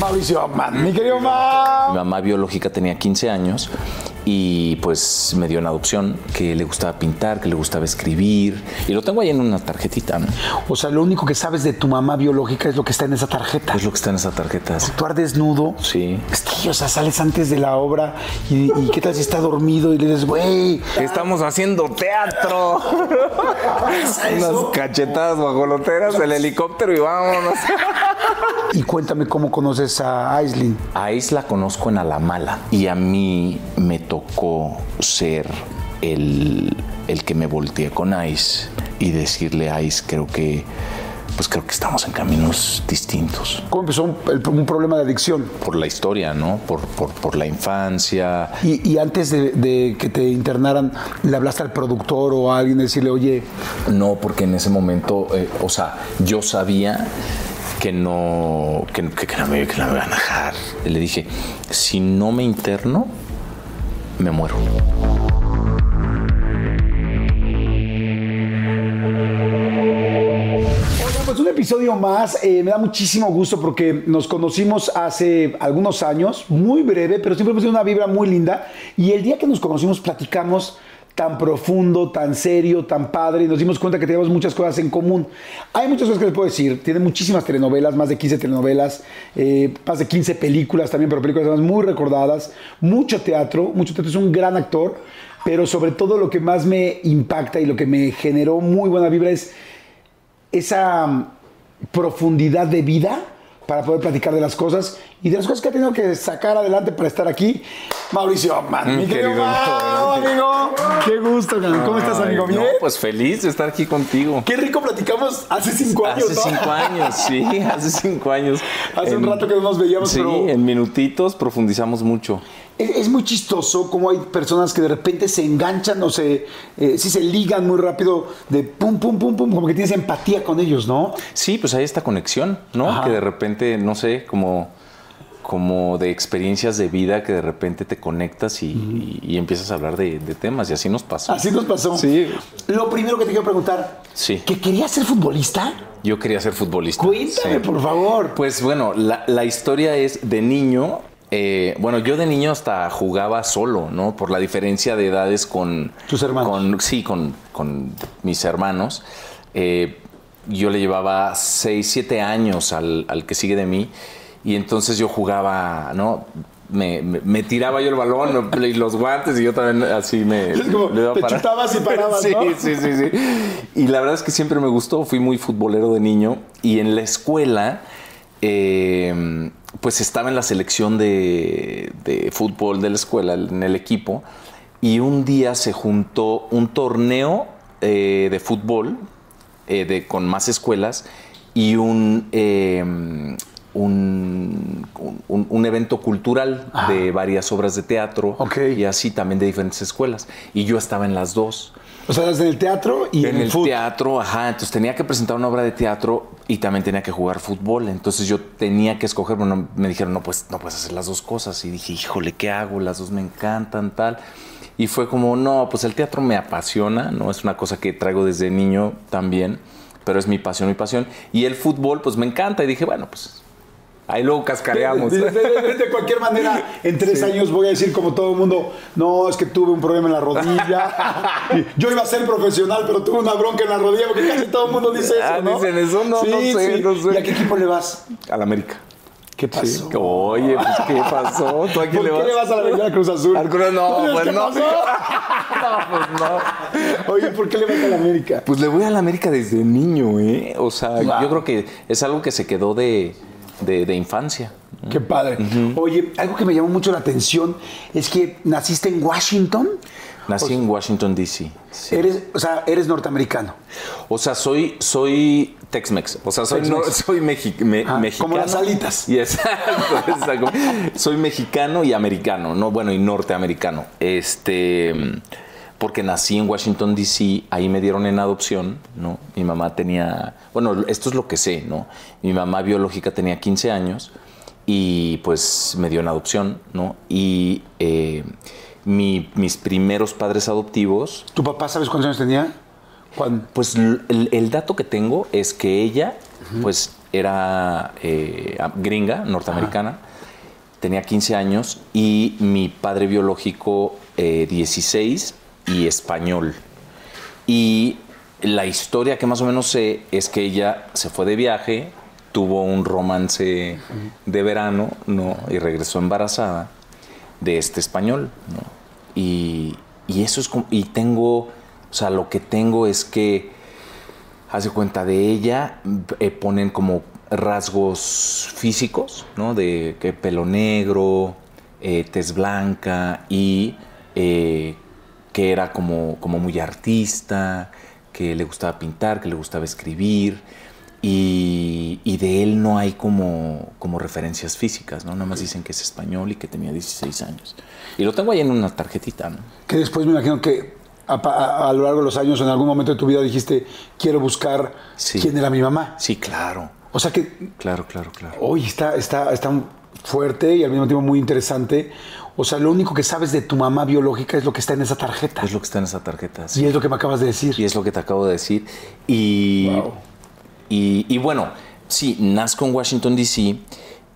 Mauricio Ockman. Mi querido Mau. Mi mamá biológica tenía 15 años y pues me dio en adopción que le gustaba pintar, que le gustaba escribir y lo tengo ahí en una tarjetita, ¿no? O sea, lo único que sabes de tu mamá biológica es lo que está en esa tarjeta. Es lo que está en esa tarjeta. Actuar desnudo. Sí. Es que, o sea, sales antes de la obra y, y qué tal si está dormido y le dices, güey. Estamos haciendo teatro. Unas cachetadas bajoloteras, el helicóptero y vámonos. Y cuéntame cómo conoces a Aislinn. A Is la conozco en Alamala y a mí me tocó ser el, el que me volteé con Ice y decirle a Ice, creo que, pues creo que estamos en caminos distintos. ¿Cómo empezó un, problema de adicción? Por la historia, ¿no? Por, por, por la infancia. Y, y antes de, de que te internaran, ¿le hablaste al productor o a alguien decirle, oye, No, porque en ese momento, eh, o sea, yo sabía que no, que, que- no me, iban a dejar. Y le dije, si no me interno, me muero. Pues un episodio más. Eh, me da muchísimo gusto porque nos conocimos hace algunos años, muy breve, pero siempre hemos tenido una vibra muy linda. Y el día que nos conocimos platicamos tan profundo, tan serio, tan padre, y nos dimos cuenta que teníamos muchas cosas en común. Hay muchas cosas que les puedo decir. Tiene muchísimas telenovelas, más de 15 telenovelas, eh, más de 15 películas también, pero películas además muy recordadas, mucho teatro, mucho teatro. Es un gran actor, pero sobre todo lo que más me impacta y lo que me generó muy buena vibra es esa mm, profundidad de vida para poder platicar de las cosas y de las cosas que ha tenido que sacar adelante para estar aquí. Mauricio Ockman, mi querido querido, Mau, amigo. Qué gusto, cabrón. ¿cómo estás, amigo? ¿Bien? no, pues feliz de estar aquí contigo. Qué rico platicamos hace cinco años, Hace ¿no? cinco años, sí, hace cinco años. Hace un rato que no nos veíamos, Sí, pero en minutitos profundizamos mucho. Es, muy chistoso cómo hay personas que de repente se enganchan o se, eh, sí se ligan muy rápido de pum, pum, pum, pum, como que tienes empatía con ellos, ¿no? Sí, pues hay esta conexión, ¿no? Ajá. Que de repente, no sé, como, como de experiencias de vida que de repente te conectas y, y- y empiezas a hablar de, de temas y así nos pasó. Así nos pasó. Sí. Lo primero que te quiero preguntar, Sí. ¿que querías ser futbolista? Yo quería ser futbolista. Cuéntame, Sí. por favor. Pues bueno, la, la historia es de niño. Eh, bueno, yo de niño hasta jugaba solo, ¿no? Por la diferencia de edades con... Tus hermanos. con- sí, con, con mis hermanos. Eh, yo le llevaba 6, 7 años al, al que sigue de mí. Y entonces yo jugaba, ¿no? Me, me- me tiraba yo el balón y los guantes y yo también así me... Como, te chutabas y parabas, sí, ¿no? sí, sí, sí. Y la verdad es que siempre me gustó, fui muy futbolero de niño y en la escuela, eh, pues estaba en la selección de, de fútbol de la escuela, en el equipo, y un día se juntó un torneo eh, de fútbol eh, de, con más escuelas y un, eh, un, un- un evento cultural de varias obras de teatro y así también de diferentes escuelas. Y yo estaba en las dos. O sea, en el teatro y en, En el, el teatro, ajá, entonces tenía que presentar una obra de teatro y también tenía que jugar fútbol. Entonces yo tenía que escoger, bueno, me dijeron, no, pues no puedes hacer las dos cosas. Y dije, híjole, ¿qué hago? Las dos me encantan, tal. Y fue como, no, pues el teatro me apasiona, ¿no? Es una cosa que traigo desde niño también, pero es mi pasión, mi pasión. Y el fútbol, pues me encanta. Y dije, bueno, pues ahí luego cascareamos. De, de- de- de cualquier manera, en tres años voy a decir como todo el mundo, no, es que tuve un problema en la rodilla. Yo iba a ser profesional, pero tuve una bronca en la rodilla porque casi todo el mundo dice eso, Ah, ¿no? dicen eso, no, no sé, no sé. ¿Y a qué equipo le vas? Al América. ¿Qué pasó? Sí. Oye, pues ¿qué pasó? ¿Tú a quién ¿Por le qué vas? le vas a la Avenida Cruz Azul? Al Cruz- no, ¿Sabes pues qué no. No, pues no. Oye, ¿por qué le vas a la América? Pues le voy a la América desde niño, ¿eh? O sea, Wow. yo creo que es algo que se quedó de, de- de infancia. Qué padre. Oye, algo que me llamó mucho la atención es que naciste en Washington. Nací en Washington, D.C. sí. Eres, o sea, eres norteamericano. O sea, soy, soy Tex-Mex. O sea, soy, no- soy mexi- me- Ah, mexicano. como las alitas. Y exacto, exacto. Soy mexicano y americano, ¿no? Bueno, y norteamericano. Este. Porque nací en Washington, D.C., ahí me dieron en adopción, ¿no? Mi mamá tenía. Bueno, esto es lo que sé, ¿no? Mi mamá biológica tenía 15 años y pues me dio en adopción, ¿no? Y eh, mi- mis primeros padres adoptivos ¿Tu papá sabes cuántos años tenía? Cuando pues el, el dato que tengo es que ella, pues era eh, gringa, norteamericana, tenía 15 años y mi padre biológico 16 eh, y español. Y la historia que más o menos sé es que ella se fue de viaje, tuvo un romance de verano, ¿no? Y regresó embarazada de este español, ¿no? Y, y eso es como, y tengo, o sea, lo que tengo es que, hace cuenta de ella, eh, ponen como rasgos físicos, ¿no? De que pelo negro, eh, tez blanca y eh, que era como, como muy artista, que le gustaba pintar, que le gustaba escribir. Y, y, de él no hay como, como referencias físicas, ¿no? Nada más dicen que es español y que tenía 16 años. Y lo tengo ahí en una tarjetita, ¿no? Que después me imagino que a, lo largo de los años, en algún momento de tu vida dijiste, quiero buscar quién era mi mamá. Sí, claro. O sea que... Claro, claro, claro. Hoy está, está, está fuerte y al mismo tiempo muy interesante. O sea, lo único que sabes de tu mamá biológica es lo que está en esa tarjeta. Es lo que está en esa tarjeta. Sí. Y es lo que me acabas de decir. Y es lo que te acabo de decir. Y... Wow. Y, bueno, sí, nazco en Washington, D.C.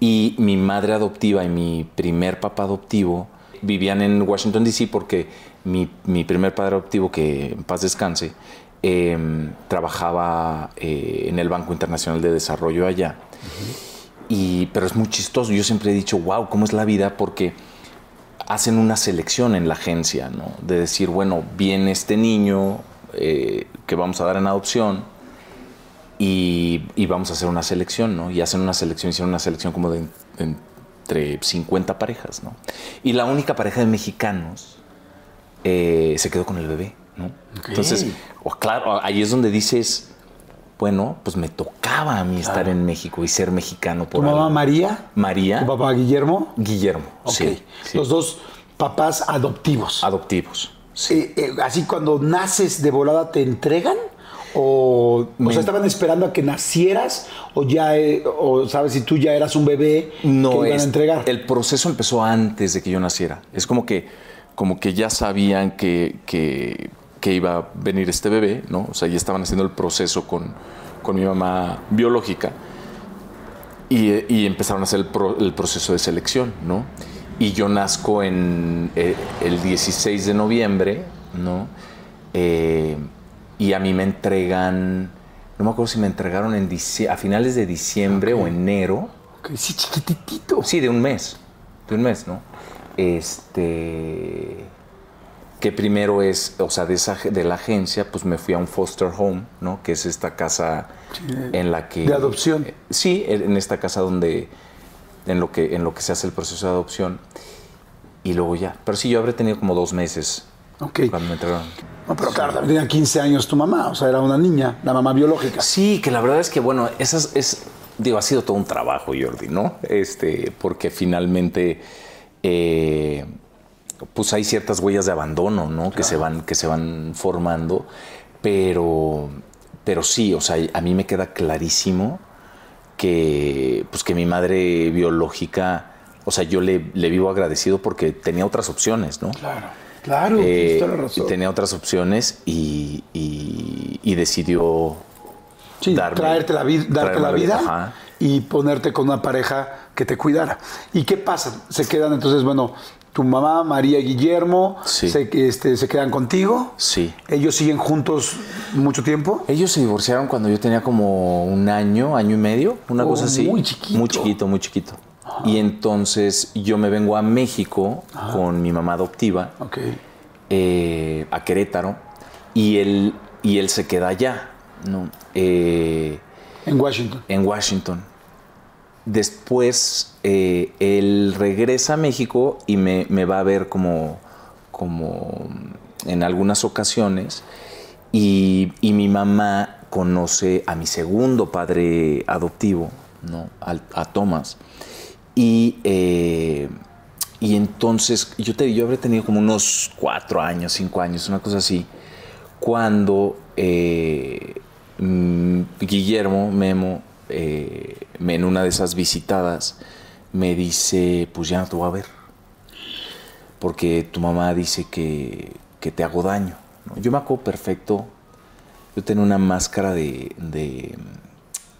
y mi madre adoptiva y mi primer papá adoptivo vivían en Washington, D.C. porque mi, primer padre adoptivo, que en paz descanse, em, trabajaba eh, en el Banco Internacional de Desarrollo allá. Y, pero es muy chistoso. Yo siempre he dicho, wow, ¿cómo es la vida? Porque hacen una selección en la agencia, ¿no? De decir, bueno, viene este niño eh, que vamos a dar en adopción y, vamos a hacer una selección, ¿no? Y hacen una selección, hicieron una selección como de, entre 50 parejas, ¿no? Y la única pareja de mexicanos eh, se quedó con el bebé, ¿no? Entonces, claro, ahí es donde dices, bueno, pues me tocaba a mí estar en México y ser mexicano. Por ¿Tu mamá María? María. ¿Tu papá Guillermo? Guillermo, sí, Los dos papás adoptivos. Adoptivos. Sí. Eh, eh, así cuando naces de volada te entregan o, o sea, estaban esperando a que nacieras o ya, eh, o sabes si tú ya eras un bebé no, que iban a entregar. El proceso empezó antes de que yo naciera. Es como que, como que ya sabían que, que, iba a venir este bebé, ¿no? O sea, ya estaban haciendo el proceso con, con mi mamá biológica y, empezaron a hacer el, proceso de selección, ¿no? Y yo nazco en eh, el 16 de noviembre, ¿no? Eh, y a mí me entregan, no me acuerdo si me entregaron en a finales de diciembre o enero. sí, chiquitito. Sí, de un mes, de un mes, ¿no? Este, que primero es, o sea, de, esa, de la agencia, pues me fui a un foster home, ¿no? Que es esta casa en la que... De adopción. Eh, sí, en esta casa donde, en lo, que, en lo que se hace el proceso de adopción. Y luego ya. Pero sí, yo habré tenido como dos meses cuando me entregaron. No, pero claro, tenía 15 años tu mamá, o sea, era una niña, la mamá biológica. Sí, que la verdad es que, bueno, esas es, digo, ha sido todo un trabajo, Jordi, ¿no? Este, porque finalmente, eh, pues hay ciertas huellas de abandono, ¿no? Que, se van, que se van formando, pero, pero sí, o sea, a mí me queda clarísimo que, pues que mi madre biológica, o sea, yo le, le vivo agradecido porque tenía otras opciones, ¿no? Claro. Claro, eh, tenía otras opciones y, decidió traerte la, darte la, vida y ponerte con una pareja que te cuidara. ¿Y qué pasa? Se quedan entonces, bueno, tu mamá, María y Guillermo, se, este, se quedan contigo. Sí. ¿Ellos siguen juntos mucho tiempo? Ellos se divorciaron cuando yo tenía como un año, año y medio, una oh, cosa así. Muy chiquito. Muy chiquito, muy chiquito. Y entonces yo me vengo a México con mi mamá adoptiva, eh, a Querétaro, y él, y él se queda allá, ¿no? Eh, en Washington. En Washington. Después eh, él regresa a México y me, va a ver como, como en algunas ocasiones. Y, mi mamá conoce a mi segundo padre adoptivo, ¿no? a, a Thomas. Y, eh, y entonces yo, te, yo habré tenido como unos cuatro años, cinco años, una cosa así, cuando eh, mm, Guillermo Memo, eh, en una de esas visitadas, me dice, pues ya no te voy a ver, porque tu mamá dice que, que te hago daño. Yo me acuerdo perfecto, yo tenía una máscara de, de,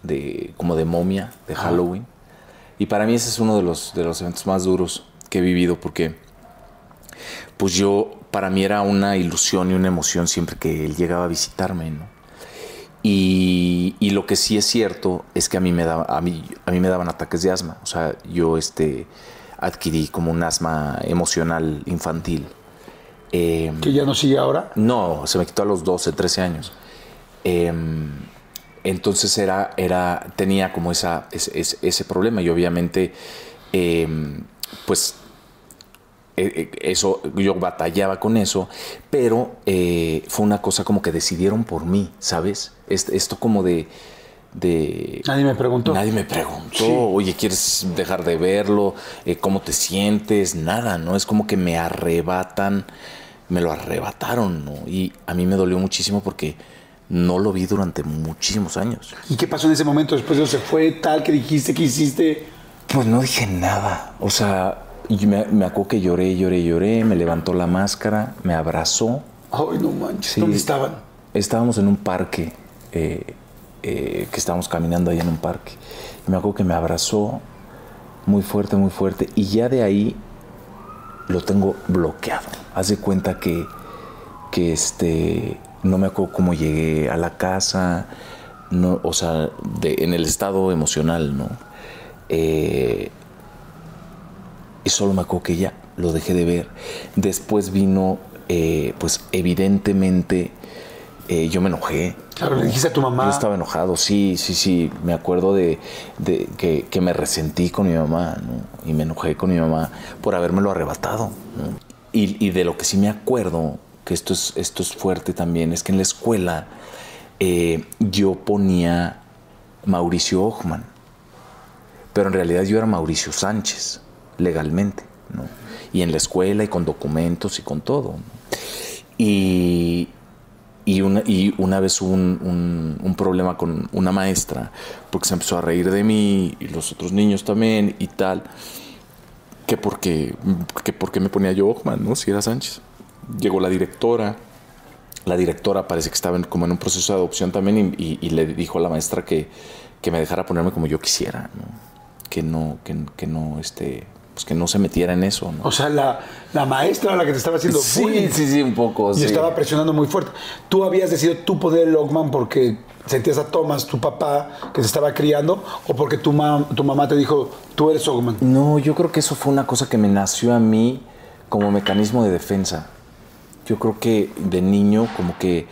de, como de momia, de Halloween. Y para mí ese es uno de los, de los eventos más duros que he vivido porque pues yo, para mí era una ilusión y una emoción siempre que él llegaba a visitarme, ¿no? Y, y lo que sí es cierto es que a mí me, daba, a mí, a mí me daban ataques de asma. O sea, yo este, adquirí como un asma emocional infantil. Eh, ¿Que ya no sigue ahora? No, se me quitó a los 12, 13 años. Eh, entonces era, era, tenía como esa, ese, ese problema y obviamente, eh, pues eso, yo batallaba con eso, pero eh, fue una cosa como que decidieron por mí, ¿sabes? Esto como de, de... Nadie me preguntó. Nadie me preguntó, oye, ¿quieres dejar de verlo? ¿Cómo te sientes? Nada, ¿no? Es como que me arrebatan, me lo arrebataron, ¿no? Y a mí me dolió muchísimo porque no lo vi durante muchísimos años. ¿Y qué pasó en ese momento? Después de se fue tal que dijiste que hiciste. Pues no dije nada. O sea, y me, me acuerdo que lloré, lloré, lloré, me levantó la máscara, me abrazó. Ay, no manches. ¿Dónde estaban? Estábamos en un parque, eh, eh, que estábamos caminando ahí en un parque. Y me acuerdo que me abrazó muy fuerte, muy fuerte. Y ya de ahí lo tengo bloqueado. Haz de cuenta que, que este, no me acuerdo cómo llegué a la casa, no, o sea, de, en el estado emocional, ¿no? Eh, y solo me acuerdo que ya lo dejé de ver. Después vino, eh, pues evidentemente, eh, yo me enojé. Claro, le dijiste a tu mamá. Yo estaba enojado, sí, sí, sí. Me acuerdo de, de que, que, me resentí con mi mamá, ¿no? Y me enojé con mi mamá por habérmelo arrebatado, ¿no? y, y, de lo que sí me acuerdo, que esto es, esto es fuerte también, es que en la escuela eh, yo ponía Mauricio Ochman, pero en realidad yo era Mauricio Sánchez legalmente, ¿no? Y en la escuela y con documentos y con todo. Y, y, una, y una vez hubo un, un, problema con una maestra, porque se empezó a reír de mí y los otros niños también y tal, que porque, que porque me ponía yo Ochman, ¿no? Si era Sánchez. Llegó la directora, la directora parece que estaba en, como en un proceso de adopción también y le dijo a la maestra que, que, me dejara ponerme como yo quisiera, ¿no? Que no, que, que no, este, pues que no se metiera en eso. ¿no? O sea, la, la, maestra era la que te estaba haciendo sí, bullying. Sí, sí, un poco. Y sí. estaba presionando muy fuerte. Tú habías decidido tú poner el Lockman porque sentías a Thomas, tu papá, que se estaba criando, o porque tu, ma tu mamá te dijo, tú eres Ogman. No, yo creo que eso fue una cosa que me nació a mí como mecanismo de defensa. Yo creo que de niño, como que,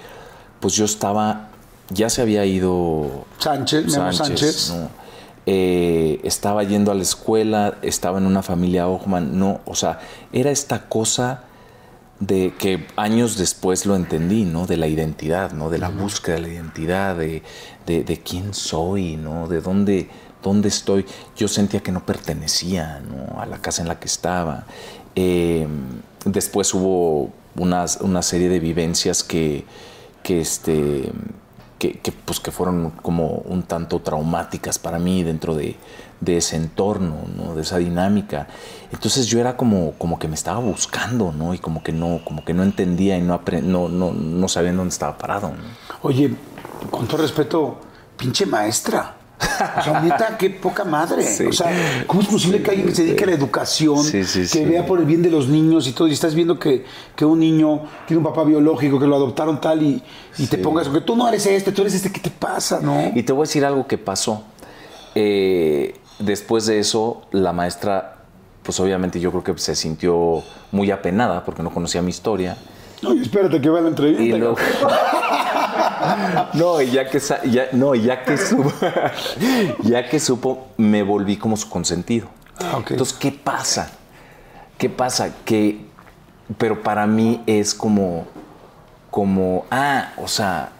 pues yo estaba, ya se había ido Sánchez, Sánchez. Sánchez. ¿no? Eh, estaba yendo a la escuela, estaba en una familia Ochman, no, o sea, era esta cosa de que años después lo entendí, ¿no? De la identidad, ¿no? De la búsqueda de la identidad, de, de, de quién soy, ¿no? De dónde, dónde estoy. Yo sentía que no pertenecía, ¿no? A la casa en la que estaba. Eh, después hubo una, una serie de vivencias que, que este que, que, pues, que fueron como un tanto traumáticas para mí dentro de, ese entorno, ¿no? de esa dinámica. Entonces yo era como, como que me estaba buscando, ¿no? Y como que no, como que no entendía y no, no, no, no sabía dónde estaba parado. ¿no? Oye, con todo respeto, pinche maestra. O sea, neta, qué poca madre. Sí. O sea, ¿cómo es posible sí, que alguien que se dedique a la educación, que vea por el bien de los niños y todo, y estás viendo que, que un niño tiene un papá biológico, que lo adoptaron tal, y, y te pongas, que tú no eres este, tú eres este, ¿qué te pasa, no? Y te voy a decir algo que pasó. Eh, después de eso, la maestra, pues obviamente yo creo que se sintió muy apenada porque no conocía mi historia. Espérate que va la entrevista. Y luego... no, y ya que ya, no, ya que supo, ya que supo, me volví como su consentido. Ah, okay. Entonces, ¿qué pasa? ¿Qué pasa? Que, pero para mí es como, como, ah, o sea,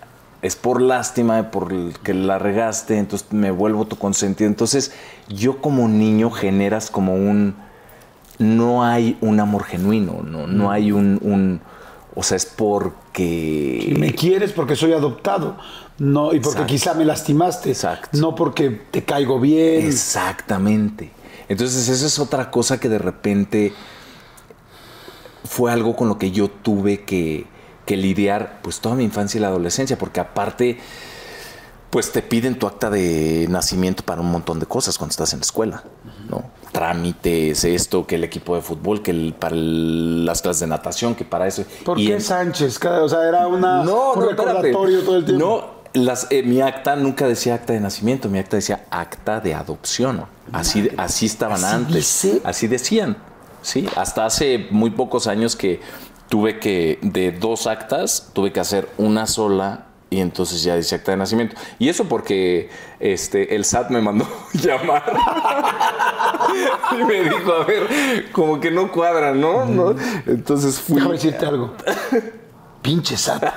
es por lástima, por que la regaste, entonces me vuelvo tu consentido. Entonces, yo como niño generas como un, no hay un amor genuino, no, no hay un, un o sea, es porque... Si me quieres porque soy adoptado. No, y porque Exacto. quizá me lastimaste. Exacto. No porque te caigo bien. Exactamente. Entonces, eso es otra cosa que de repente fue algo con lo que yo tuve que, que lidiar pues toda mi infancia y la adolescencia, porque aparte, pues te piden tu acta de nacimiento para un montón de cosas cuando estás en la escuela, ¿no? Trámites, esto, que el equipo de fútbol, que el, para el- las clases de natación, que para eso. ¿Por Y qué en- Sánchez? O sea, era una, no, un no, espérate. todo el tiempo. No, las, eh, mi acta nunca decía acta de nacimiento, mi acta decía acta de adopción. Así, así estaban ¿Así antes. dice? Así decían. Sí, hasta hace muy pocos años que tuve que, de dos actas, tuve que hacer una sola y entonces ya decía acta de nacimiento. Y eso porque este, el SAT me mandó llamar y me dijo, a ver, como que no cuadra, ¿no? ¿No? Entonces fui. Déjame decirte algo. Pinche SAT.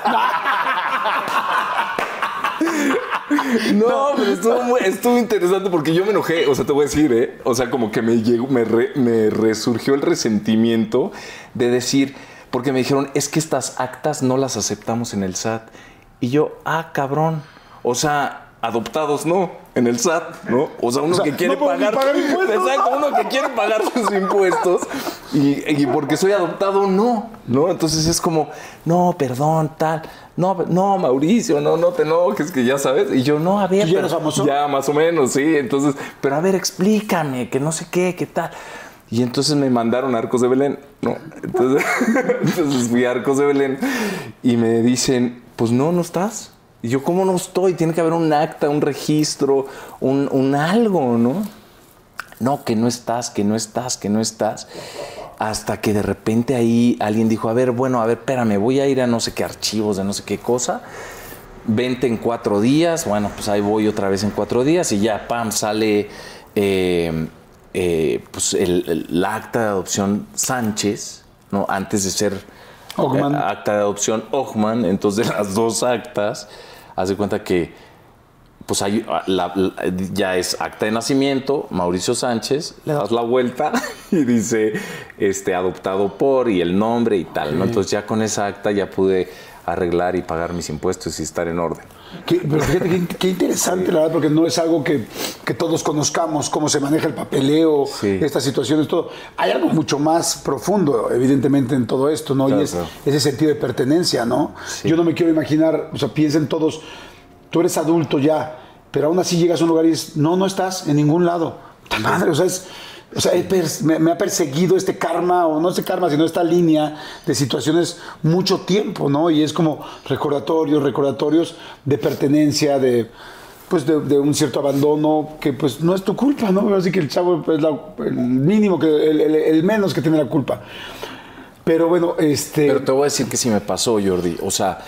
No, pero estuvo, muy- estuvo interesante porque yo me enojé. O sea, te voy a decir, ¿eh? O sea, como que me llegó, me, re- me resurgió el resentimiento de decir, porque me dijeron, es que estas actas no las aceptamos en el SAT. Y yo, ah, cabrón. O sea, adoptados no, en el SAT, ¿no? O sea, uno sea, que quiere no pagar. pagar impuestos. Exacto, uno que quiere pagar sus impuestos. Y, y porque soy adoptado, no, ¿no? Entonces es como, no, perdón, tal. No, no, Mauricio, no, no te enojes, que ya sabes. Y yo, no, a ver. ¿Tú ya pero-? Ya, más o menos, sí. Entonces, pero a ver, explícame, que no sé qué, qué tal. Y entonces me mandaron a Arcos de Belén, ¿no? Entonces, entonces fui a Arcos de Belén y me dicen, pues no, no estás. Yo, ¿cómo no estoy? Tiene que haber un acta, un registro, un, un algo, ¿no? No, que no estás, que no estás, que no estás. Hasta que de repente ahí alguien dijo, a ver, bueno, a ver, espérame, voy a ir a no sé qué archivos de no sé qué cosa. Vente en cuatro días. Bueno, pues ahí voy otra vez en cuatro días y ya, pam, sale eh, eh, pues el, el- la acta de adopción Sánchez, ¿no? Antes de ser Acta de adopción Ogman. Entonces, de las dos actas, haz de cuenta que pues hay, la- la- ya es acta de nacimiento, Mauricio Sánchez, le das la vuelta y dice este, adoptado por y el nombre y tal, ¿no? Entonces ya con esa acta ya pude arreglar y pagar mis impuestos y estar en orden. Qué- pero fíjate qué, qué interesante, la verdad, porque no es algo que, que todos conozcamos, cómo se maneja el papeleo, Sí. estas situaciones, todo. Hay algo mucho más profundo, evidentemente, en todo esto, ¿no? Claro, y es claro. ese sentido de pertenencia, ¿no? Yo no me quiero imaginar, o sea, piensen todos, tú eres adulto ya, pero aún así llegas a un lugar y dices, no, no estás en ningún lado. ¡Ta madre! O sea, es- o sea, me, me ha perseguido este karma, o no este karma, sino esta línea de situaciones mucho tiempo, ¿no? Y es como recordatorios, recordatorios de pertenencia, de pues de, de un cierto abandono que pues no es tu culpa, ¿no? Así que el chavo es la- el mínimo, que el, el- el menos que tiene la culpa. Pero bueno, este... Pero te voy a decir que sí me pasó, Jordi. O sea,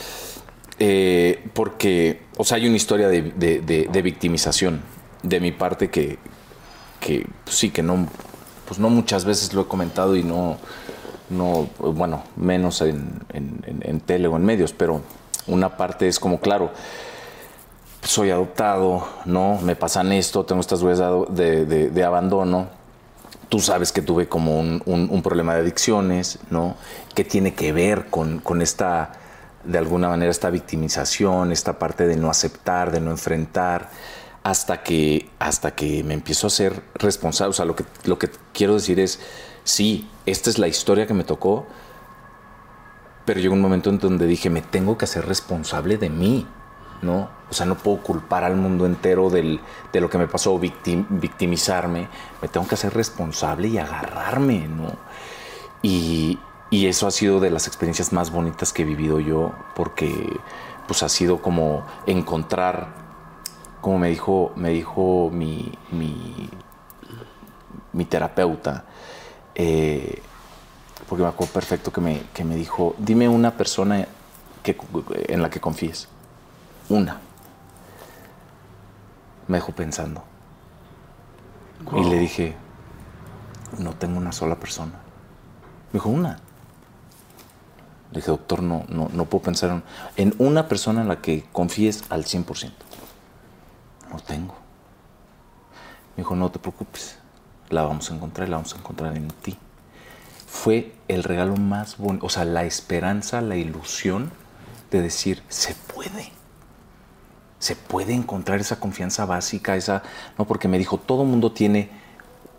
eh, porque, o sea, hay una historia de, de- de- de victimización de mi parte que, que pues, sí, que no, pues no muchas veces lo he comentado y no, no bueno, menos en, en- en- en tele o en medios, pero una parte es como, claro, soy adoptado, ¿no? Me pasan esto, tengo estas huellas de de, de- abandono. Tú sabes que tuve como un, un- un problema de adicciones, ¿no? Que tiene que ver con, con esta, de alguna manera, esta victimización, esta parte de no aceptar, de no enfrentar, hasta que, hasta que me empiezo a ser responsable. O sea, lo que, lo que quiero decir es, sí, esta es la historia que me tocó, pero llegó un momento en donde dije, me tengo que hacer responsable de mí, ¿no? O sea, no puedo culpar al mundo entero del- de lo que me pasó, victim- victimizarme. Me tengo que hacer responsable y agarrarme, ¿no? Y, y eso ha sido de las experiencias más bonitas que he vivido yo, porque pues ha sido como encontrar, como me dijo, me dijo mi, mi, mi terapeuta, eh, porque me acuerdo perfecto que me, que me dijo, dime una persona que, en la que confíes. Una. Me dejó pensando. Y le dije, no tengo una sola persona. Me dijo, una. Le dije, doctor, no, no, no puedo pensar en, en una persona en la que confíes al 100%. No tengo. Me dijo, no te preocupes, la vamos a encontrar, la vamos a encontrar en ti. Fue el regalo más bonito, o sea, la esperanza, la ilusión de decir, se puede. Se puede encontrar esa confianza básica, esa, no, porque me dijo, todo mundo tiene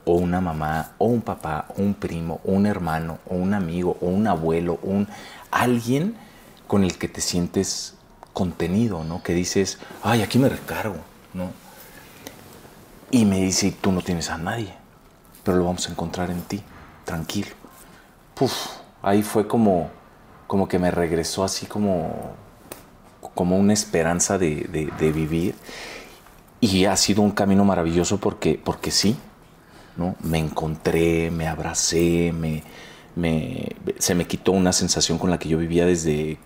o una mamá, o un papá, o un primo, o un hermano, o un amigo, o un abuelo, un alguien con el que te sientes contenido, ¿no? Que dices, ay, aquí me recargo, ¿no? Y me dice, tú no tienes a nadie, pero lo vamos a encontrar en ti, tranquilo. Puf, ahí fue como, como que me regresó así como, como una esperanza de, vivir. Y ha sido un camino maravilloso porque, porque sí, ¿no? Me encontré, me abracé, me, se me quitó una sensación con la que yo vivía desde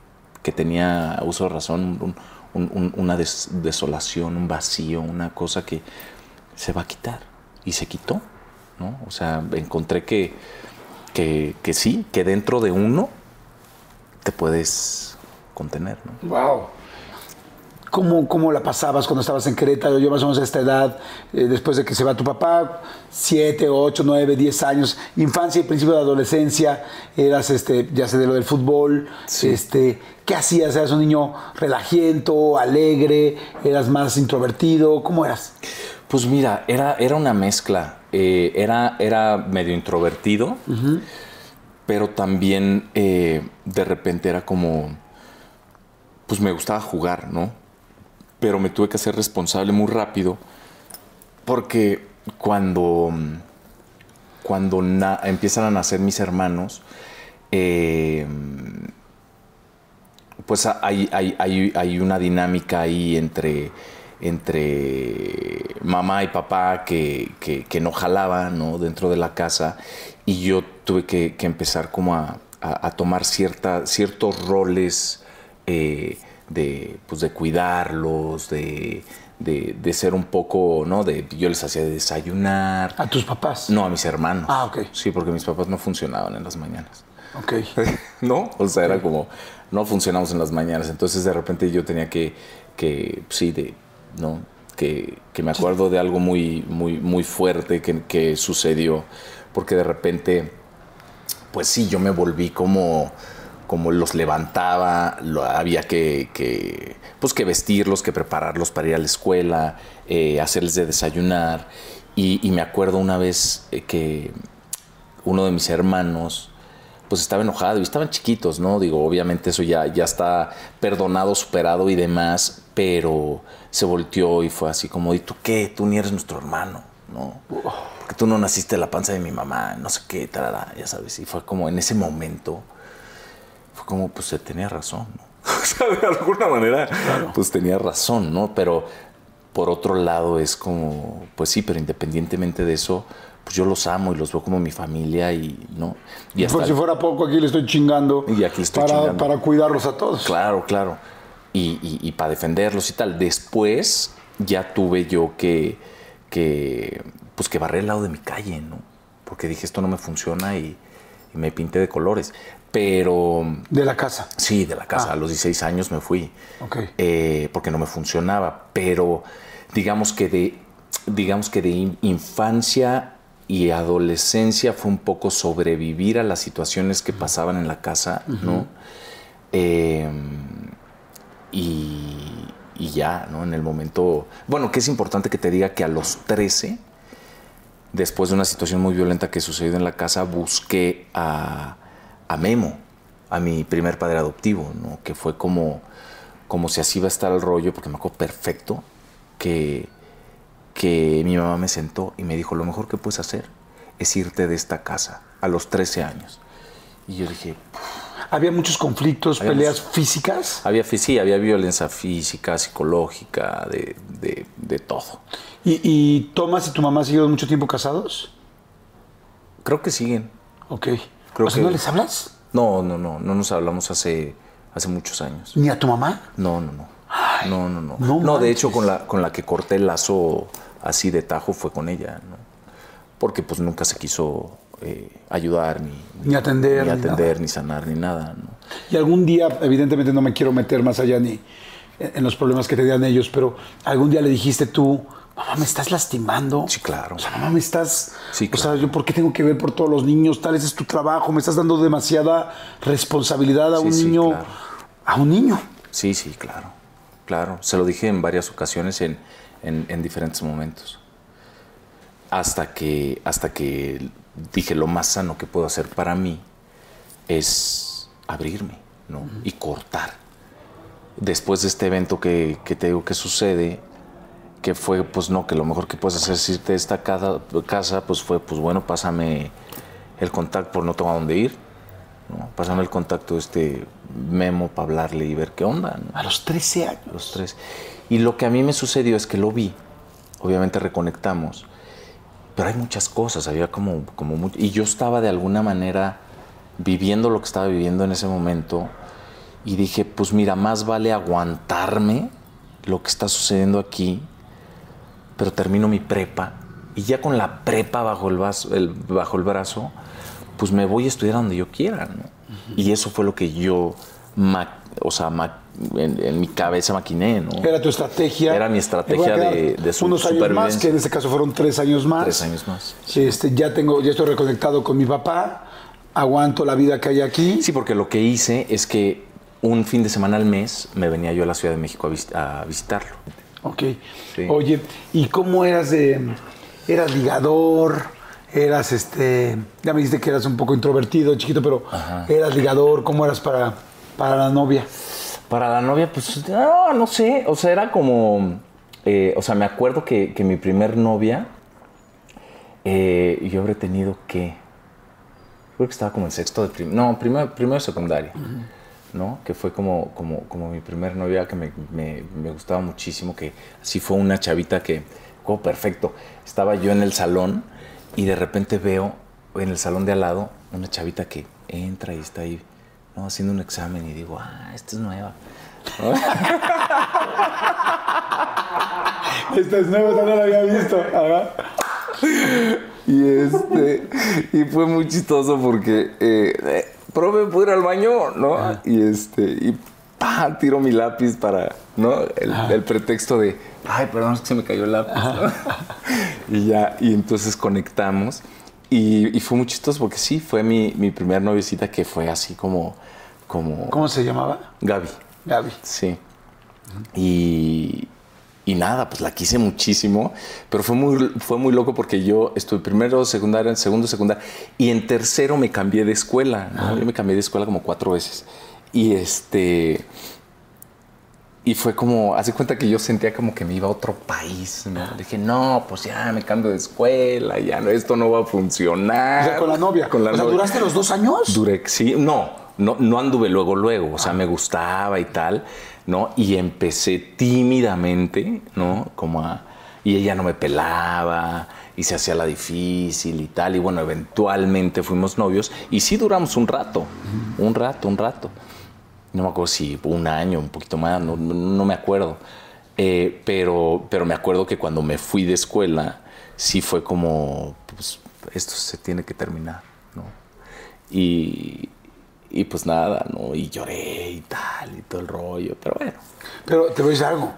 que tenía uso de razón, una desolación, un vacío, una cosa que se va a quitar. Y se quitó, ¿no? O sea, encontré que, que, que sí, que dentro de uno te puedes contener, ¿no? ¡Wow! ¿Cómo, ¿Cómo, la pasabas cuando estabas en Querétaro? Yo más o menos a esta edad, eh, después de que se va tu papá, 7, 8, 9, 10 años, infancia y principio de adolescencia, eras, este, ya sé de lo del fútbol, este, ¿qué hacías? ¿Eras un niño relajiento, alegre? ¿Eras más introvertido? ¿Cómo eras? Pues mira, era, era una mezcla. Eh, era, era medio introvertido, pero también eh, de repente era como, pues me gustaba jugar, ¿no? Pero me tuve que hacer responsable muy rápido porque cuando, cuando empiezan a nacer mis hermanos, eh, pues hay, hay, una dinámica ahí entre, entre mamá y papá que, que, no jalaba ¿no? dentro de la casa y yo tuve que, empezar como a, tomar cierta, ciertos roles. Eh, de, pues, de cuidarlos, de, de, ser un poco, ¿no? De, yo les hacía desayunar. ¿A tus papás? No, a mis hermanos. Ah, ok. Sí, porque mis papás no funcionaban en las mañanas. Ok. ¿No? O sea, era como, no funcionamos en las mañanas. Entonces, de repente yo tenía que, que sí, de, ¿no? Que, que me acuerdo de algo muy, muy, muy fuerte que, que sucedió. Porque de repente, pues sí, yo me volví como como los levantaba, lo, había que, pues que vestirlos, que prepararlos para ir a la escuela, eh, hacerles de desayunar. Y, me acuerdo una vez eh, que uno de mis hermanos pues estaba enojado y estaban chiquitos, ¿no? Digo, obviamente eso ya, ya está perdonado, superado y demás, pero se volteó y fue así como, ¿y tú qué? Tú ni eres nuestro hermano, ¿no? Porque tú no naciste de la panza de mi mamá, no sé qué, tarara, ya sabes. Y fue como en ese momento fue como, pues se tenía razón, ¿no? o sea, de alguna manera, pues tenía razón, ¿no? Pero por otro lado es como, pues sí, pero independientemente de eso, pues yo los amo y los veo como mi familia y no. Y por si fuera poco, aquí le estoy chingando. Y aquí estoy para, chingando. Para cuidarlos a todos. Claro, claro. Y, y, para defenderlos y tal. Después ya tuve yo que, que, pues que barré el lado de mi calle, ¿no? Porque dije, esto no me funciona y, y me pinté de colores. Pero... ¿De la casa? Sí, de la casa. Ah. A los 16 años me fui. Ok. Eh, porque no me funcionaba. Pero digamos que de, digamos que de infancia y adolescencia fue un poco sobrevivir a las situaciones que pasaban en la casa, ¿no? Em, y, y, ya, ¿no? En el momento... Bueno, que es importante que te diga que a los 13, después de una situación muy violenta que sucedió en la casa, busqué a a Memo, a mi primer padre adoptivo, ¿no? que fue como, como si así iba a estar el rollo, porque me acuerdo perfecto que, que mi mamá me sentó y me dijo, lo mejor que puedes hacer es irte de esta casa a los 13 años. Y yo dije... ¿Había muchos conflictos, peleas físicas? Había, sí, había violencia física, psicológica, de, de, todo. ¿Y, ¿Y, Tomás y tu mamá siguen mucho tiempo casados? Creo que siguen. Ok. Creo ¿no les hablas? No, no, no, no nos hablamos hace, hace muchos años. ¿Ni a tu mamá? No, no, no. no, no, no. No, de hecho, con la, con la que corté el lazo así de tajo fue con ella, ¿no? Porque pues nunca se quiso eh, ayudar, ni, ni, atender, ni, atender, ni, sanar, ni nada, ¿no? Y algún día, evidentemente no me quiero meter más allá ni en los problemas que tenían ellos, pero algún día le dijiste tú, mamá, me estás lastimando. Sí, claro. O sea, mamá, me estás. Sí, O sea, yo, ¿por qué tengo que ver por todos los niños? Tal vez es tu trabajo, me estás dando demasiada responsabilidad a un niño. A un niño. Sí, sí, claro. Claro. Se lo dije en varias ocasiones en, en, diferentes momentos. Hasta que, hasta que dije lo más sano que puedo hacer para mí es abrirme, ¿no? Y cortar. después de este evento que, que te digo que sucede, que fue, pues no, que lo mejor que puedes hacer es irte de esta casa, pues fue, pues bueno, pásame el contacto, por no tengo a dónde ir. ¿no? Pásame el contacto de este memo para hablarle y ver qué onda. ¿no? A los 13 años. Los tres. Y lo que a mí me sucedió es que lo vi, obviamente reconectamos, pero hay muchas cosas, había como, como mu- y yo estaba de alguna manera viviendo lo que estaba viviendo en ese momento y dije, pues mira, más vale aguantarme lo que está sucediendo aquí, pero termino mi prepa y ya con la prepa bajo el, vaso- el- bajo el brazo, pues me voy a estudiar donde yo quiera, ¿no? Y eso fue lo que yo, o sea, en, en mi cabeza maquiné, ¿no? Era tu estrategia. Era mi estrategia de- de su- Unos años más, que en este caso fueron tres años más. Tres años más. Este, ya tengo, ya estoy reconectado con mi papá. Aguanto la vida que hay aquí. Sí, porque lo que hice es que un fin de semana al mes me venía yo a la Ciudad de México a, vis- a visitarlo. Ok. Sí. Oye, ¿y cómo eras de. Eras ligador? Eras este. Ya me dijiste que eras un poco introvertido, chiquito, pero eras ligador, ¿cómo eras para, para la novia? Para la novia, pues, no, no sé, o sea, era como, eh, o sea, me acuerdo que, que mi primer novia, eh, yo habré tenido que, creo que estaba como en sexto de prim no, primero, primero de secundaria, Que fue como, como, mi primer novia que me, me- gustaba muchísimo, que así fue una chavita que, como perfecto, estaba yo en el salón y de repente veo en el salón de al lado una chavita que entra y está ahí, ¿no? Haciendo un examen y digo, ah, esta es nueva. Esta es nueva, esta no la había visto. Este, y fue muy chistoso porque, eh, profe, ¿puedo ir al baño? ¿No? Y este, y pa, tiro mi lápiz para, ¿no? El, el pretexto de, ay, perdón, es que se me cayó el lápiz. ¿no? y ya, y entonces conectamos. Y, y fue muy chistoso porque sí, fue mi, mi primer noviecita que fue así como, como ¿Cómo se llamaba? Gaby. Gaby. Sí. Y, y nada, pues la quise muchísimo, pero fue muy, fue muy loco porque yo estuve primero secundaria, en segundo secundaria, y en tercero me cambié de escuela, ¿no? Yo me cambié de escuela como cuatro veces. Y este... Y fue como, hace cuenta que yo sentía como que me iba a otro país, ¿no? Dije, no, pues ya me cambio de escuela, ya no, esto no va a funcionar. O sea, con la novia. Con la o sea, novia. ¿duraste los dos años? Duré, sí, no, no, no anduve luego, luego, o sea, me gustaba y tal, ¿no? Y empecé tímidamente, ¿no? Como a, y ella no me pelaba y se hacía la difícil y tal, y bueno, eventualmente fuimos novios y sí duramos un rato, un rato, un rato. No me acuerdo si un año, un poquito más, no, no- me acuerdo. Eh, pero, pero me acuerdo que cuando me fui de escuela, sí fue como, pues, esto se tiene que terminar, ¿no? Y, y pues nada, ¿no? Y lloré y tal, y todo el rollo, pero bueno. Pero te voy a decir algo.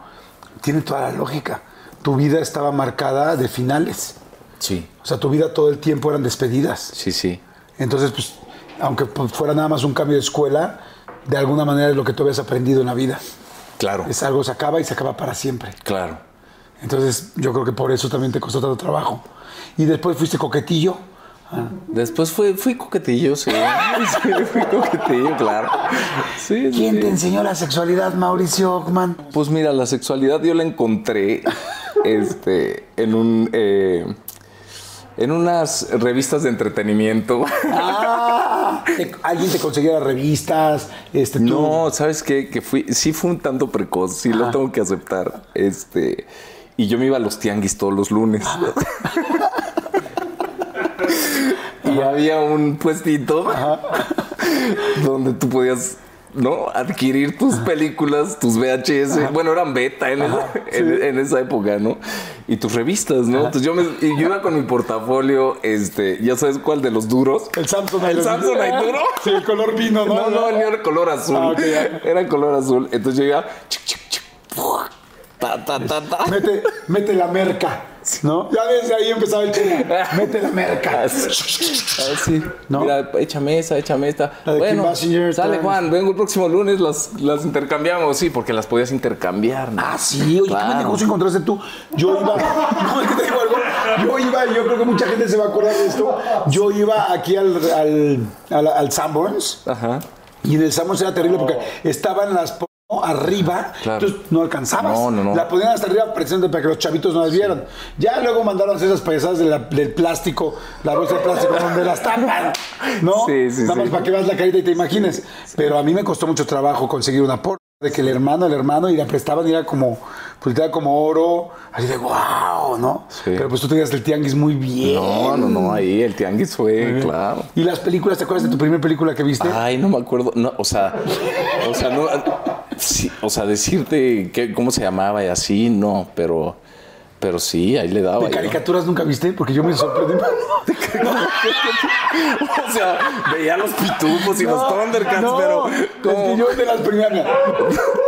Tiene toda la lógica. Tu vida estaba marcada de finales. Sí, O sea, tu vida todo el tiempo eran despedidas. sí, sí. Entonces, pues, aunque fuera nada más un cambio de escuela, de alguna manera es lo que tú habías aprendido en la vida. Claro, Es algo se acaba y se acaba para siempre. claro. Entonces, yo creo que por eso también te costó tanto trabajo. Y después fuiste coquetillo. Ah, Después fui, fui coquetillo, sí. Sí, fui coquetillo, claro. Sí, ¿Quién sí. te enseñó la sexualidad, Mauricio Ockman? Pues mira, la sexualidad yo la encontré este, en un. eh, en unas revistas de entretenimiento. Ah, alguien te conseguía las revistas, este, tú. No, ¿sabes qué? Que fui, sí fue un tanto precoz, sí lo tengo que aceptar. Este, y yo me iba a los tianguis todos los lunes. y había un puestito donde tú podías, ¿no? Adquirir tus películas, tus VHS. Bueno, eran beta en, esa, en- en esa época, ¿no? Y tus revistas, ¿no? Entonces yo, me, y yo iba con mi portafolio, este, ¿ya sabes cuál de los duros? El Samsung El Samsonite duro. Sí, el color vino, ¿no? No, no, el mío era color azul. Ah, ok, ya. Era color azul. Entonces yo iba. chic, chic, chic, ta, ta, ta. Mete, mete la merca, ¿no? Ya desde ahí empezaba el chino. Mete la merca. Así. ¿No? Mira, échame esa, échame esta. Bueno, sale. Juan, vengo el próximo lunes, las, las intercambiamos. Sí, porque las podías intercambiar. ¿no? Ah, sí, oye, Claro. qué negocio encontraste tú. Yo iba, no, es que te digo algo. Yo iba, yo creo que mucha gente se va a acordar de esto. Yo iba aquí al, al, al, al Sanborns Ajá. y en el Sanborns era terrible porque estaban las arriba, Claro. entonces no alcanzabas. No, no, no. La ponían hasta arriba precisamente para que los chavitos no las vieran. Ya luego mandaron esas payasadas de la- del plástico, la bolsa de plástico donde las tapan, ¿no? Sí, sí, Nada más para que veas la carita y te imagines. Pero a mí me costó mucho trabajo conseguir una porra de que el hermano, el hermano, y la prestaban y era como, pues era como oro, así de wow, ¿no? Sí. Pero pues tú tenías el tianguis muy bien. No, no, no, ahí el tianguis fue, claro. ¿Y las películas? ¿Te acuerdas de tu primera película que viste? Ay, no me acuerdo. No, o sea, o sea, no. Sí, o sea, decirte que, cómo se llamaba y así, no, pero. Pero sí, ahí le daba. ¿De yo. caricaturas nunca viste? Porque yo me sorprendí. o sea, veía los pitufos y los Thundercats, no, pero. Es ¿cómo? que yo de las primeras.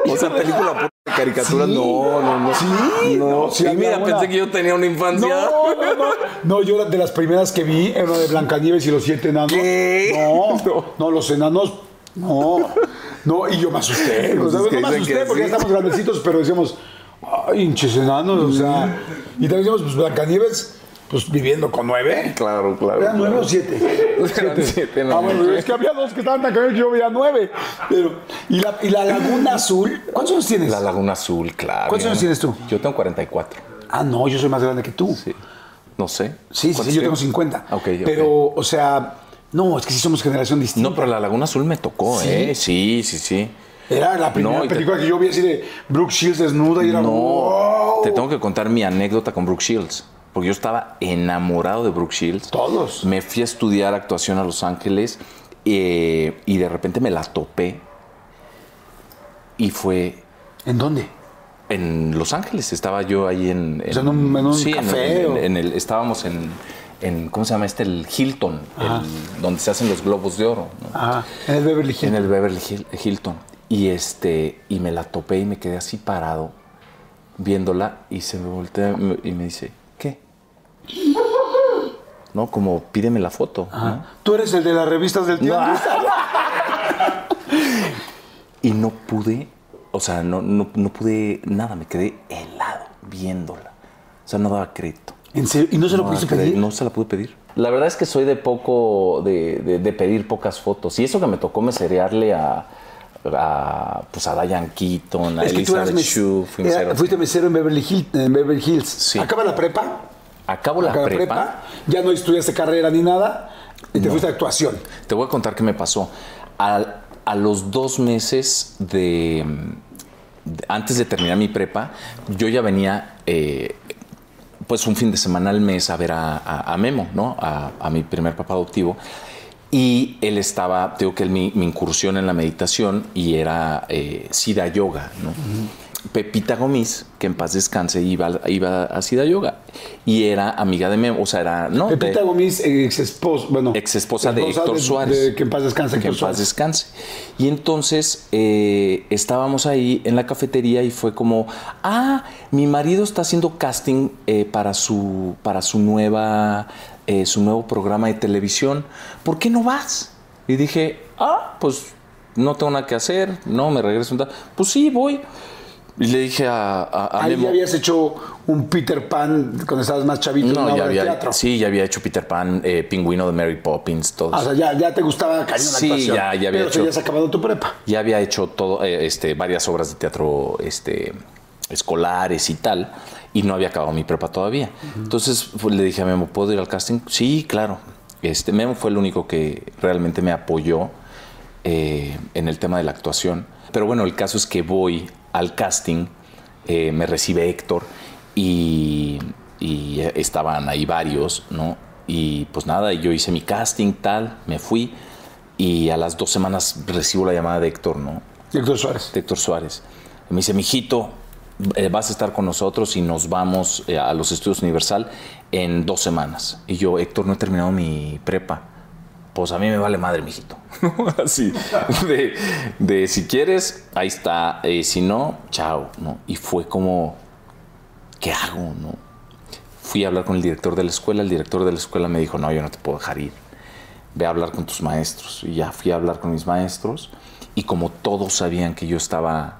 O sea, película puta de caricatura, Sí. no, no, no. Sí, no. sí mira, una. pensé que yo tenía una infancia. No, no, no. No, yo de las primeras que vi era de Blancanieves y los siete enanos. ¿Qué? No, No. no, los enanos. No, no, y yo me asusté. Pues o sea, es que no me asusté que porque ya estamos grandecitos, pero decíamos, ay, hinches enanos, o sea. Y también decíamos, pues Blancanieves, pues viviendo con nueve. Claro, claro. ¿Eran nueve o siete? Siete, no, ah, bueno, no. es que había dos que estaban tan cañones que yo veía nueve. Pero, y la, y la Laguna Azul, ¿cuántos años tienes? La Laguna Azul, claro. ¿Cuántos años tienes tú? Yo tengo 44. Ah, no, yo soy más grande que tú. Sí. No sé. Sí, sí, ¿Cuántos sí, yo tengo tienes? 50. Ok, ok. Pero, o sea, no, es que sí somos generación distinta. No, pero la Laguna Azul me tocó, ¿Sí? ¿eh? Sí, sí, sí. Era la primera No, y te- película que yo vi así de Brooke Shields desnuda y era No, wow. te tengo que contar mi anécdota con Brooke Shields. Porque yo estaba enamorado de Brooke Shields. Todos. Me fui a estudiar actuación a Los Ángeles eh, y de repente me la topé. Y fue ¿En dónde? en Los Ángeles. Estaba yo ahí en. O sea, en un- en un sí, café, en- o- en el, estábamos en, en. ¿Cómo se llama este? El Hilton, el- donde se hacen los globos de oro. ¿no? Ajá, en el Beverly Hills. En el Beverly Hill- Hilton. Y este, y me la topé y me quedé así parado viéndola y se me voltea y me dice, ¿qué? ¿No? Como pídeme la foto. ¿no? Tú eres el de las revistas del tiempo. Y no pude, o sea, no, no, no pude nada, me quedé helado viéndola. O sea, no daba crédito. ¿En serio? ¿Y no se lo No pedir? No se la pude pedir. La verdad es que soy de poco, de, de- de pedir pocas fotos. Y eso que me tocó meserearle a, a, pues a Diane Keaton, a Es que tú eras Elizabeth mes- Shue, fui era- mesero. fuiste mesero en Beverly, Hill- en Beverly Hills. Sí. Acaba la prepa. Acabo la acaba prepa. Ya no estudiaste carrera ni nada. Y te fuiste a actuación. Te voy a contar qué me pasó. Al- a los dos meses de, de- Antes de terminar mi prepa, yo ya venía. eh, pues un fin de semana al mes a ver a, Memo, ¿no? A, mi primer papá adoptivo. Y él estaba, tengo que él, mi, mi incursión en la meditación y era eh, Sida Yoga, ¿no? Pepita Gomis, que en paz descanse, iba, iba a Sida Yoga. Y era amiga de Memo, o sea, era, ¿no? De- Pepita Gomis, ex esposa, bueno. ex esposa de Héctor Suárez. de que en paz descanse, Que en paz descanse. Y entonces eh, estábamos ahí en la cafetería y fue como, ah, mi marido está haciendo casting eh, para, su, para su, nueva, eh, su nuevo programa de televisión. ¿Por qué no vas? Y dije, ah, pues no tengo nada que hacer, no, me regreso. un Pues sí, voy. Y le dije a, a, a Ahí Memo- ya habías hecho un Peter Pan cuando estabas más chavito no, ya de había, teatro. sí, ya había hecho Peter Pan, eh, Pingüino de Mary Poppins, todo Ah, o sea, ya, ya te gustaba cañón la Sí, actuación. ya- ya había Pero hecho- ya has acabado tu prepa. ya había hecho todo, eh, este, varias obras de teatro este, escolares y tal, y no había acabado mi prepa todavía. Entonces pues, le dije a Memo, ¿puedo ir al casting? Sí, claro. Este, Memo fue el único que realmente me apoyó eh, en el tema de la actuación. Pero bueno, el caso es que voy al casting, eh, me recibe Héctor y, y estaban ahí varios, ¿no? Y pues nada, yo hice mi casting, tal, me fui y a las dos semanas recibo la llamada de Héctor, ¿no? Héctor Suárez. de Héctor Suárez. Y me dice, mijito, eh, vas a estar con nosotros y nos vamos eh, a los estudios Universal en dos semanas. Y yo, Héctor, no he terminado mi prepa. Pues a mí me vale madre, mijito. Así. De, de si quieres, ahí está. eh, si no, chao. ¿no? Y fue como, ¿qué hago? ¿no? Fui a hablar con el director de la escuela. El director de la escuela me dijo, no, yo no te puedo dejar ir. Ve a hablar con tus maestros. Y ya fui a hablar con mis maestros. Y como todos sabían que yo estaba,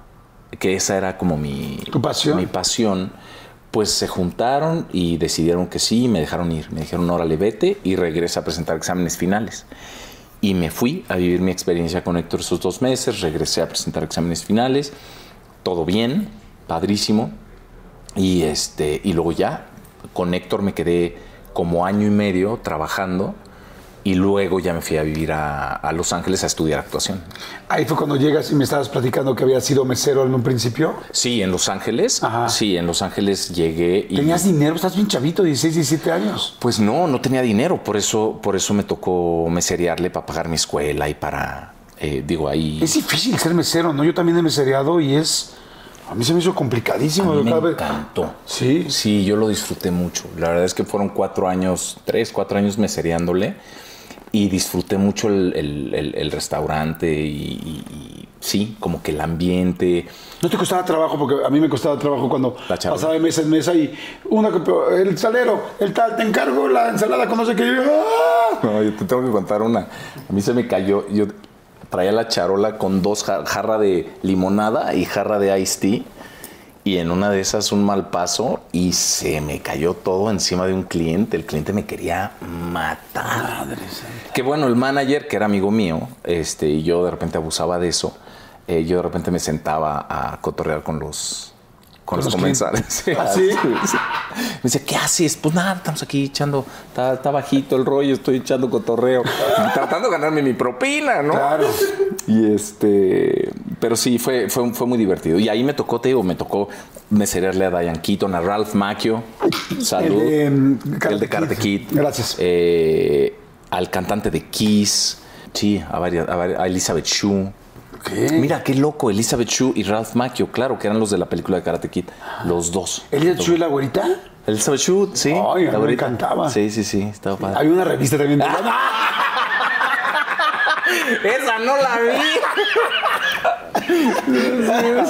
que esa era como mi, ¿Tu pasión? mi pasión, pues se juntaron y decidieron que sí me dejaron ir. Me dijeron, órale, vete y regresa a presentar exámenes finales. Y me fui a vivir mi experiencia con Héctor esos dos meses, regresé a presentar exámenes finales, todo bien, padrísimo. Y, este, y luego ya, con Héctor me quedé como año y medio trabajando y luego ya me fui a vivir a, a, Los Ángeles a estudiar actuación. Ahí fue cuando llegas y me estabas platicando que había sido mesero en un principio. Sí, en Los Ángeles. Ajá. Sí, en Los Ángeles llegué. Y, ¿Tenías dinero? Estás bien chavito, 16, 17 años. Pues no, no tenía dinero. Por eso, por eso me tocó meserearle para pagar mi escuela y para, eh, digo, ahí... Es difícil ser mesero, ¿no? Yo también he mesereado y es... A mí se me hizo complicadísimo. A mí me Cada vez- encantó. Sí. Sí, yo lo disfruté mucho. La verdad es que fueron cuatro años, tres, cuatro años mesereándole y disfruté mucho el, el- el- el restaurante y, y- y sí, como que el ambiente. ¿No te costaba trabajo? Porque a mí me costaba trabajo cuando pasaba de mesa en mesa y una que el salero, el tal, te encargo la ensalada con no sé qué. ¡ah! No, yo te tengo que contar una. A mí se me cayó, yo traía la charola con dos jar- jarra de limonada y jarra de iced tea. Y en una de esas un mal paso y se me cayó todo encima de un cliente. El cliente me quería matar. Que bueno, el manager, que era amigo mío, este, y yo de repente abusaba de eso. eh, yo de repente me sentaba a cotorrear con los, con, ¿Con los los comensales. ¿Ah, sí? Me decía, ¿qué haces? Pues nada, estamos aquí echando, está, está bajito el rollo, estoy echando cotorreo, tratando de ganarme mi propina, ¿no? Claro. Y este, pero sí, fue, fue, fue muy divertido. Y ahí me tocó, te digo, me tocó meserearle a Diane Keaton, a Ralph Macchio, salud, El de, mm, Karate el de Karate Kid. Gracias. Eh, al cantante de Kiss, sí, a, varias, a, varias- a Elizabeth Shue. ¿Qué? Mira, qué loco, Elizabeth Shue y Ralph Macchio, claro, que eran los de la película de Karate Kid, los dos. ¿Elliot Chu y la güerita? Elizabeth Shue, sí. Ay, la me encantaba. Sí, sí, sí, estaba padre. Hay una revista también. de- Esa no la vi.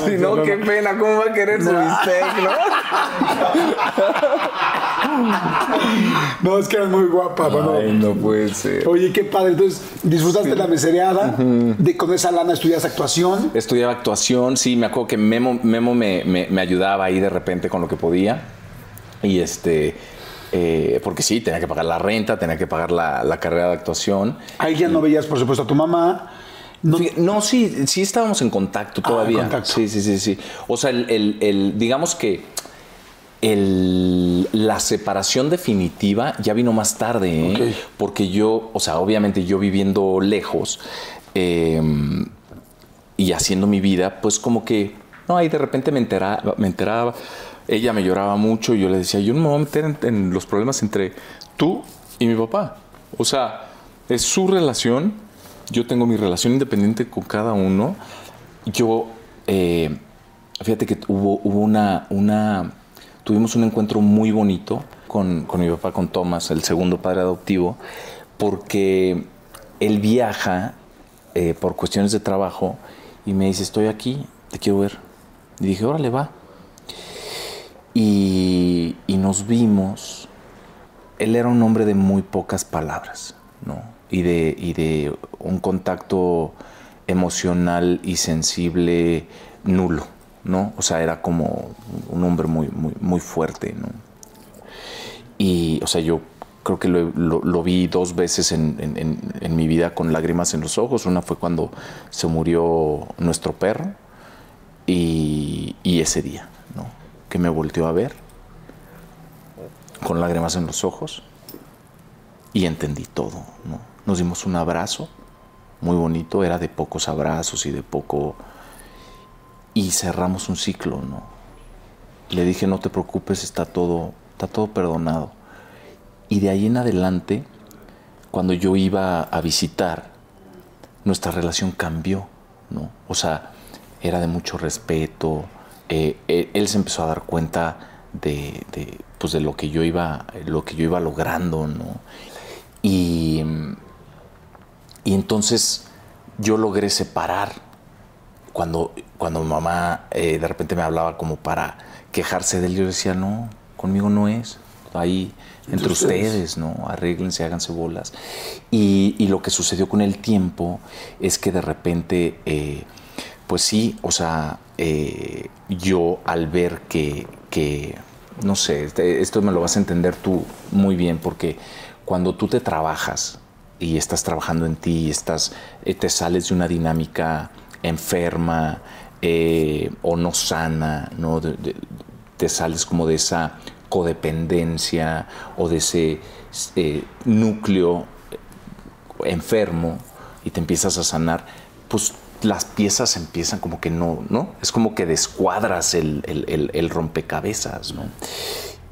si no, qué pena, ¿cómo va a querer su bistec, no? No, es que era muy guapa. bueno. Ay, no puede ser. Oye, qué padre. Entonces, disfrutaste la mesereada. de, con esa lana estudias actuación. Estudiaba actuación, sí, me acuerdo que Memo, Memo me, me- me ayudaba ahí de repente con lo que podía. Y este, eh, porque sí, tenía que pagar la renta, tenía que pagar la, la carrera de actuación. Ahí ya no veías, por supuesto, a tu mamá. No, sí, sí estábamos en contacto Ah, en todavía. contacto. Sí, sí, sí, sí. O sea, el, el- el- digamos que el- la separación definitiva ya vino más tarde, ¿eh? Porque yo, o sea, obviamente yo viviendo lejos eh, y haciendo mi vida, pues como que, no, ahí de repente me enteraba, me enteraba, ella me lloraba mucho y yo le decía, yo no me voy a meter en, los problemas entre tú y mi papá. O sea, es su relación, yo tengo mi relación independiente con cada uno. Yo, eh, fíjate que hubo, hubo una, una, tuvimos un encuentro muy bonito con, con mi papá, con Thomas, el segundo padre adoptivo, porque él viaja eh, por cuestiones de trabajo y me dice, estoy aquí, te quiero ver. Y dije, órale, va. Y, nos vimos. Él era un hombre de muy pocas palabras, ¿no? Y de, y de un contacto emocional y sensible nulo, ¿no? O sea, era como un hombre muy, muy, muy fuerte, ¿no? Y, o sea, yo creo que lo, vi dos veces en, en- en- mi vida con lágrimas en los ojos. Una fue cuando se murió nuestro perro y, y ese día. Que me volteó a ver con lágrimas en los ojos y entendí todo, ¿no? Nos dimos un abrazo muy bonito, era de pocos abrazos y de poco... Y cerramos un ciclo, ¿no? Le dije, no te preocupes, está todo, está todo perdonado. Y de ahí en adelante, cuando yo iba a visitar, nuestra relación cambió, ¿no? O sea, era de mucho respeto. Eh, él, se empezó a dar cuenta de, de, pues de lo que yo iba, lo que yo iba logrando, ¿no? Y, y entonces yo logré separar cuando, cuando mi mamá eh, de repente me hablaba como para quejarse de él, yo decía, no, conmigo no es. Ahí entre Entre ustedes. ustedes, ¿no? Arréglense, háganse bolas. Y, y lo que sucedió con el tiempo es que de repente, eh, pues sí, o sea, eh, yo al ver que, no sé, este- esto me lo vas a entender tú muy bien, porque cuando tú te trabajas y estás trabajando en ti, estás, eh, te sales de una dinámica enferma eh, o no sana, ¿no? te sales como de esa codependencia o de ese núcleo enfermo y te empiezas a sanar, pues las piezas empiezan como que no, ¿no? Es como que descuadras el, rompecabezas, ¿no?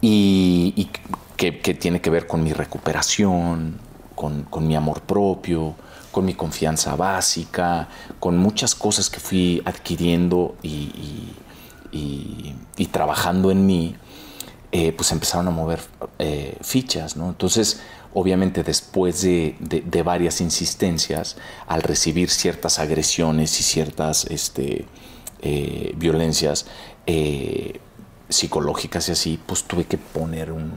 Y, que, tiene que ver con mi recuperación, con, mi amor propio, con mi confianza básica, con muchas cosas que fui adquiriendo y, trabajando en mí, eh, pues empezaron a mover eh, fichas, ¿no? Entonces, obviamente después de, varias insistencias, al recibir ciertas agresiones y ciertas este, eh, violencias eh, psicológicas y así, pues tuve que poner un,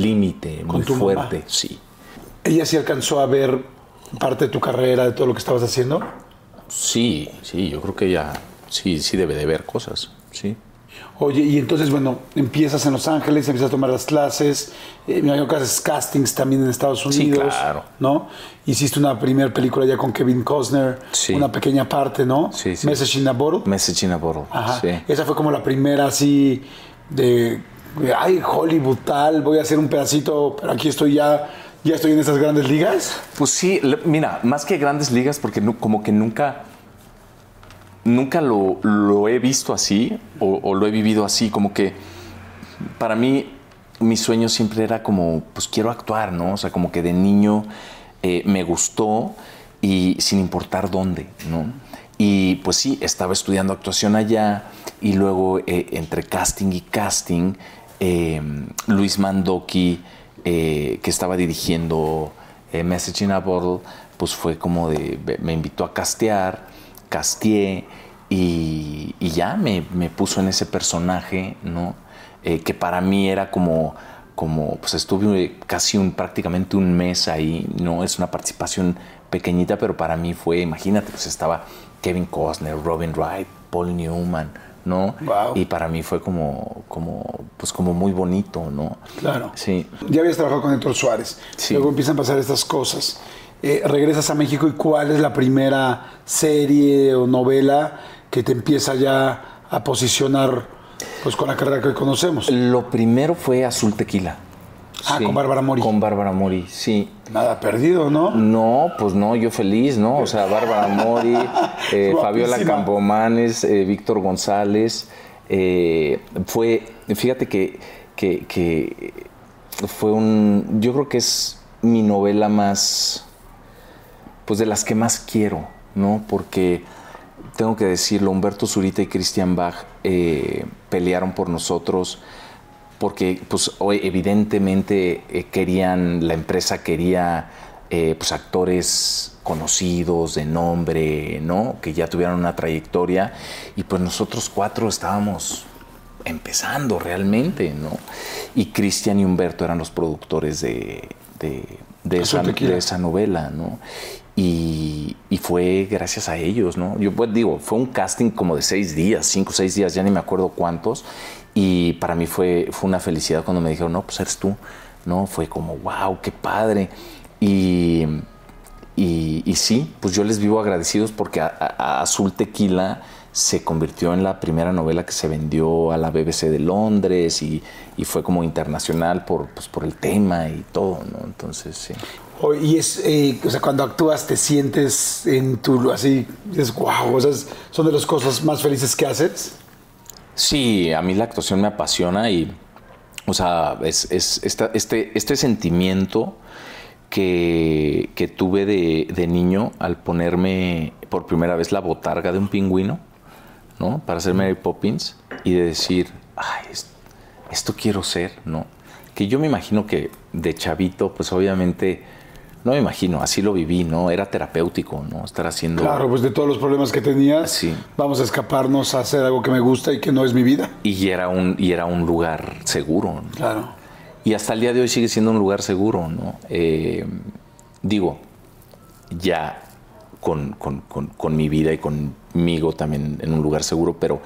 límite muy fuerte, sí. ¿Ella sí alcanzó a ver parte de tu carrera, de todo lo que estabas haciendo? Sí, sí, yo creo que ella sí, sí debe de ver cosas, sí. Oye, y entonces, bueno, empiezas en Los Ángeles, empiezas a tomar las clases, eh, me imagino que haces castings también en Estados Unidos. Sí, claro. ¿No? Hiciste una primera película ya con Kevin Costner, sí. una pequeña parte, ¿no? Sí, sí. Message in a Bottle. Message in a Bottle, Ajá. Sí. Esa fue como la primera así de, ay, Hollywood tal, voy a hacer un pedacito, pero aquí estoy ya, ya estoy en esas grandes ligas. Pues sí, mira, más que grandes ligas, porque como que nunca nunca lo, he visto así o, lo he vivido así, como que para mí mi sueño siempre era como, pues quiero actuar, ¿no? O sea, como que de niño eh, me gustó y sin importar dónde, ¿no? Y pues sí, estaba estudiando actuación allá y luego eh, entre casting y casting, em, Luis Mandoki, eh, que estaba dirigiendo Message in a Bottle, pues fue como de, me invitó a castear castié y, ya me, puso en ese personaje, ¿no? Eh, que para mí era como, como, pues estuve casi un, prácticamente un mes ahí, ¿no? Es una participación pequeñita, pero para mí fue, imagínate, pues estaba Kevin Costner, Robin Wright, Paul Newman, ¿no? Y para mí fue como, como, pues como muy bonito, ¿no? Claro. Sí. Ya habías trabajado con Héctor Suárez. Sí. Luego empiezan a pasar estas cosas. Eh, regresas a México y cuál es la primera serie o novela que te empieza ya a posicionar pues con la carrera que hoy conocemos. Lo primero fue Azul Tequila. Ah, con Bárbara Mori. Con Bárbara Mori, sí. Nada perdido, ¿no? No, pues no, yo feliz, ¿no? O sea, Bárbara Mori, eh, Fabiola Campomanes, eh, Víctor González. fue, fíjate que, que, que fue un, yo creo que es mi novela más pues de las que más quiero, ¿no? Porque tengo que decirlo, Humberto Zurita y Christian Bach eh, pelearon por nosotros porque pues evidentemente eh, querían, la empresa quería eh, pues actores conocidos, de nombre, ¿no? Que ya tuvieran una trayectoria y pues nosotros cuatro estábamos empezando realmente, ¿no? Y Cristian y Humberto eran los productores de, de, esa, de, esa, novela, ¿no? Y, fue gracias a ellos, ¿no? Yo pues digo, fue un casting como de seis días, cinco seis días, ya ni me acuerdo cuántos. Y para mí fue, fue una felicidad cuando me dijeron, no, pues eres tú, ¿no? Fue como, wow, qué padre. Y, y, sí, pues yo les vivo agradecidos porque Azul Tequila se convirtió en la primera novela que se vendió a la BBC de Londres y, y fue como internacional por, pues, por el tema y todo, ¿no? Entonces, sí. Y es, eh, o sea, cuando actúas te sientes en tu, así, es wow, o sea, son de las cosas más felices que haces. Sí, a mí la actuación me apasiona y, o sea, es, es este, este sentimiento que, que tuve de, de, niño al ponerme por primera vez la botarga de un pingüino, ¿no? Para ser Mary Poppins y de decir, ay, esto quiero ser, ¿no? Que yo me imagino que de chavito, pues obviamente no me imagino, así lo viví, ¿no? Era terapéutico, ¿no? Estar haciendo... Claro, pues de todos los problemas que tenías, sí. vamos a escaparnos a hacer algo que me gusta y que no es mi vida. Y era un, y era un lugar seguro. Claro. Y hasta el día de hoy sigue siendo un lugar seguro, ¿no? Eh, digo, ya con, con, con, mi vida y conmigo también en un lugar seguro, pero,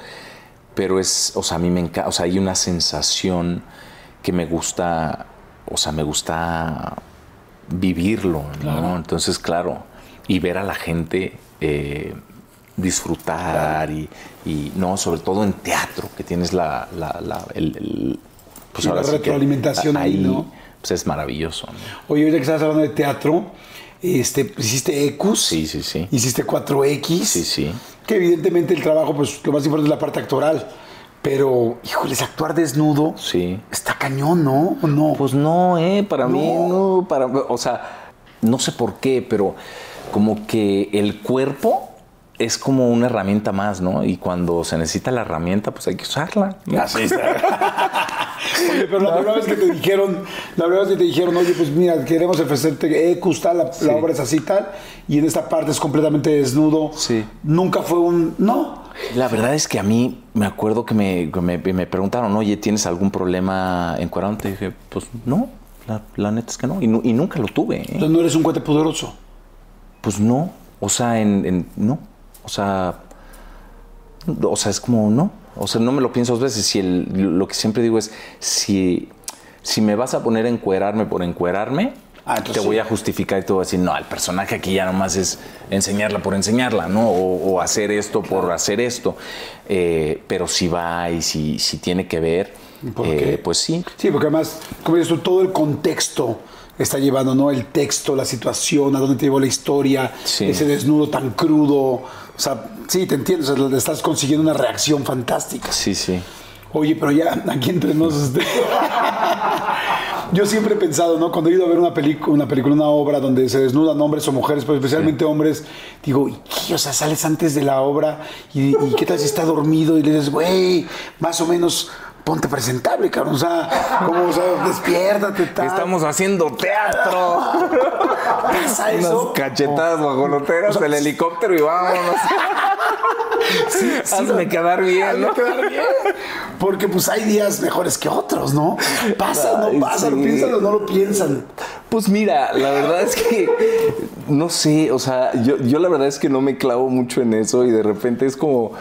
pero es, o sea, a mí me encanta, o sea, hay una sensación que me gusta, o sea, me gusta vivirlo, ¿no? Entonces, claro, y ver a la gente eh, disfrutar y, y, no, sobre todo en teatro, que tienes la, la, la el, el, pues ahora la retroalimentación ahí, ¿no? Pues es maravilloso. ¿no? Oye, ahorita que estás hablando de teatro, este, hiciste ECUS. Sí, sí, sí. Hiciste 4X. Sí, sí. Que evidentemente el trabajo, pues lo más importante es la parte actoral. Pero, híjoles, actuar desnudo. Sí. Está cañón, ¿no? ¿O no? Pues no, ¿eh? Para no. mí, no. Para, o sea, no sé por qué, pero como que el cuerpo es como una herramienta más, ¿no? Y cuando se necesita la herramienta, pues hay que usarla. ¿no? Así está. oye, pero la primera vez que te dijeron, la primera vez que te dijeron, oye, pues mira, queremos ofrecerte ECUS, tal, la, sí. la, obra es así, tal, y en esta parte es completamente desnudo. Sí. Nunca fue un, no. La verdad es que a mí me acuerdo que me, me, me preguntaron, oye, ¿tienes algún problema encuadrando? Te dije, pues no, la, la, neta es que no, y, no, y nunca lo tuve. ¿eh? Entonces no eres un cuate poderoso. Pues no, o sea, en, en no. O sea, o sea, es como, no. O sea, no me lo pienso dos veces. Si el, lo que siempre digo es, si, si me vas a poner a encuerarme por encuerarme, ah, te voy sí. a justificar y te voy a decir, no, el personaje aquí ya nomás es enseñarla por enseñarla, ¿no? O, o hacer esto por hacer esto. Eh, pero si va y si, si tiene que ver, eh, pues sí. Sí, porque además, como dices tú, todo el contexto está llevando, ¿no? El texto, la situación, a dónde te llevó la historia, Sí. ese desnudo tan crudo. O sea, sí, te entiendo, o sea, le estás consiguiendo una reacción fantástica. Sí, sí. Oye, pero ya aquí entre nos, este... yo siempre he pensado, ¿no? Cuando he ido a ver una película, una película, una obra donde se desnudan hombres o mujeres, pero especialmente sí. hombres, digo, ¿y qué? O sea, sales antes de la obra y, y qué tal si está dormido y le dices, güey, más o menos ponte presentable, cabrón. O sea, como, o sea, despiértate, tal. Estamos haciendo teatro. ¿Pasa eso? Unas cachetadas guajoloteras, o sea, el helicóptero y vámonos. sí, sí, hazme quedar bien, ¿no? quedar bien. Porque pues hay días mejores que otros, ¿no? Pasa, no pasa, sí. lo piensan o no lo piensan. Pues mira, la verdad es que no sé, o sea, yo, yo la verdad es que no me clavo mucho en eso y de repente es como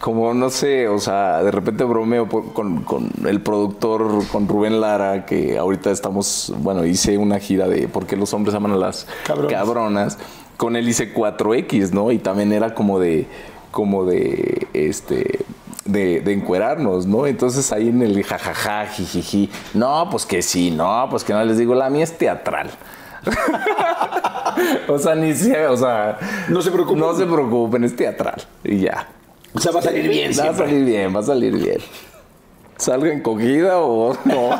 como no sé, o sea, de repente bromeo con, con, el productor, con Rubén Lara, que ahorita estamos, bueno, hice una gira de por qué los hombres aman a las cabronas. cabronas. Con él hice 4X, ¿no? Y también era como de, como de, este, de, de encuerarnos, ¿no? Entonces ahí en el jajaja, jijiji, no, pues que sí, no, pues que no les digo, la mía es teatral. o sea, ni se, o sea, no se preocupen. No se preocupen, es teatral. Y ya. O sea, va a salir bien. Va a salir bien, va a salir bien. ¿Salga encogida o no?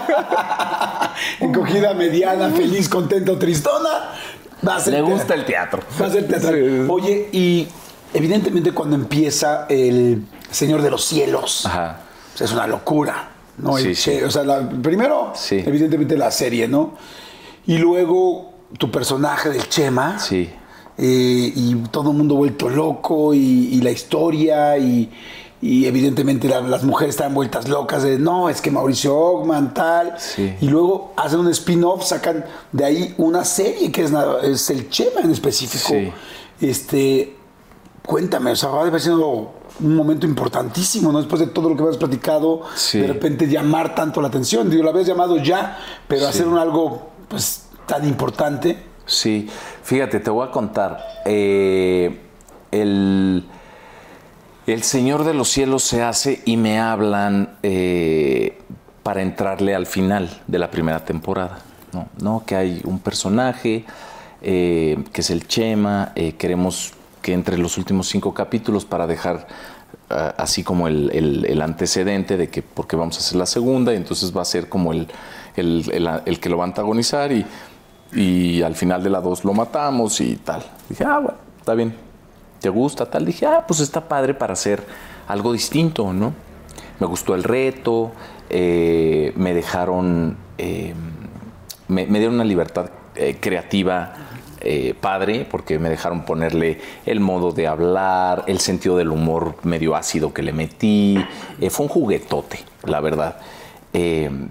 encogida, mediana, feliz, contenta o tristona. Va a ser Le gusta el teatro. Va a ser teatro. Sí. Oye, y evidentemente cuando empieza el Señor de los Cielos, Ajá. Pues es una locura. ¿no? Sí, el, sí. O sea, la, primero, sí. evidentemente la serie, ¿no? Y luego tu personaje del Chema. Sí. Eh, y todo el mundo vuelto loco y, y la historia y, y evidentemente la, las mujeres están vueltas locas de no, es que Mauricio Ogman tal sí. y luego hacen un spin-off, sacan de ahí una serie que es, es el Chema en específico. Sí. Este, cuéntame, o sea, va a haber sido un momento importantísimo, ¿no? Después de todo lo que me has platicado, sí. de repente llamar tanto la atención. Digo, lo habías llamado ya, pero hacer un algo pues tan importante. Sí, fíjate, te voy a contar. Eh, el, el, Señor de los Cielos se hace y me hablan eh, para entrarle al final de la primera temporada. No, no que hay un personaje eh, que es el Chema, eh, queremos que entre los últimos cinco capítulos para dejar uh, así como el, el, el, antecedente de que porque vamos a hacer la segunda y entonces va a ser como el, el que lo va a antagonizar y y al final de la 2 lo matamos y tal. Dije, ah, bueno, está bien. ¿Te gusta tal? Dije, ah, pues está padre para hacer algo distinto, ¿no? Me gustó el reto, eh, me dejaron, eh, me, me, dieron una libertad eh, creativa eh, padre, porque me dejaron ponerle el modo de hablar, el sentido del humor medio ácido que le metí. Eh, fue un juguetote, la verdad,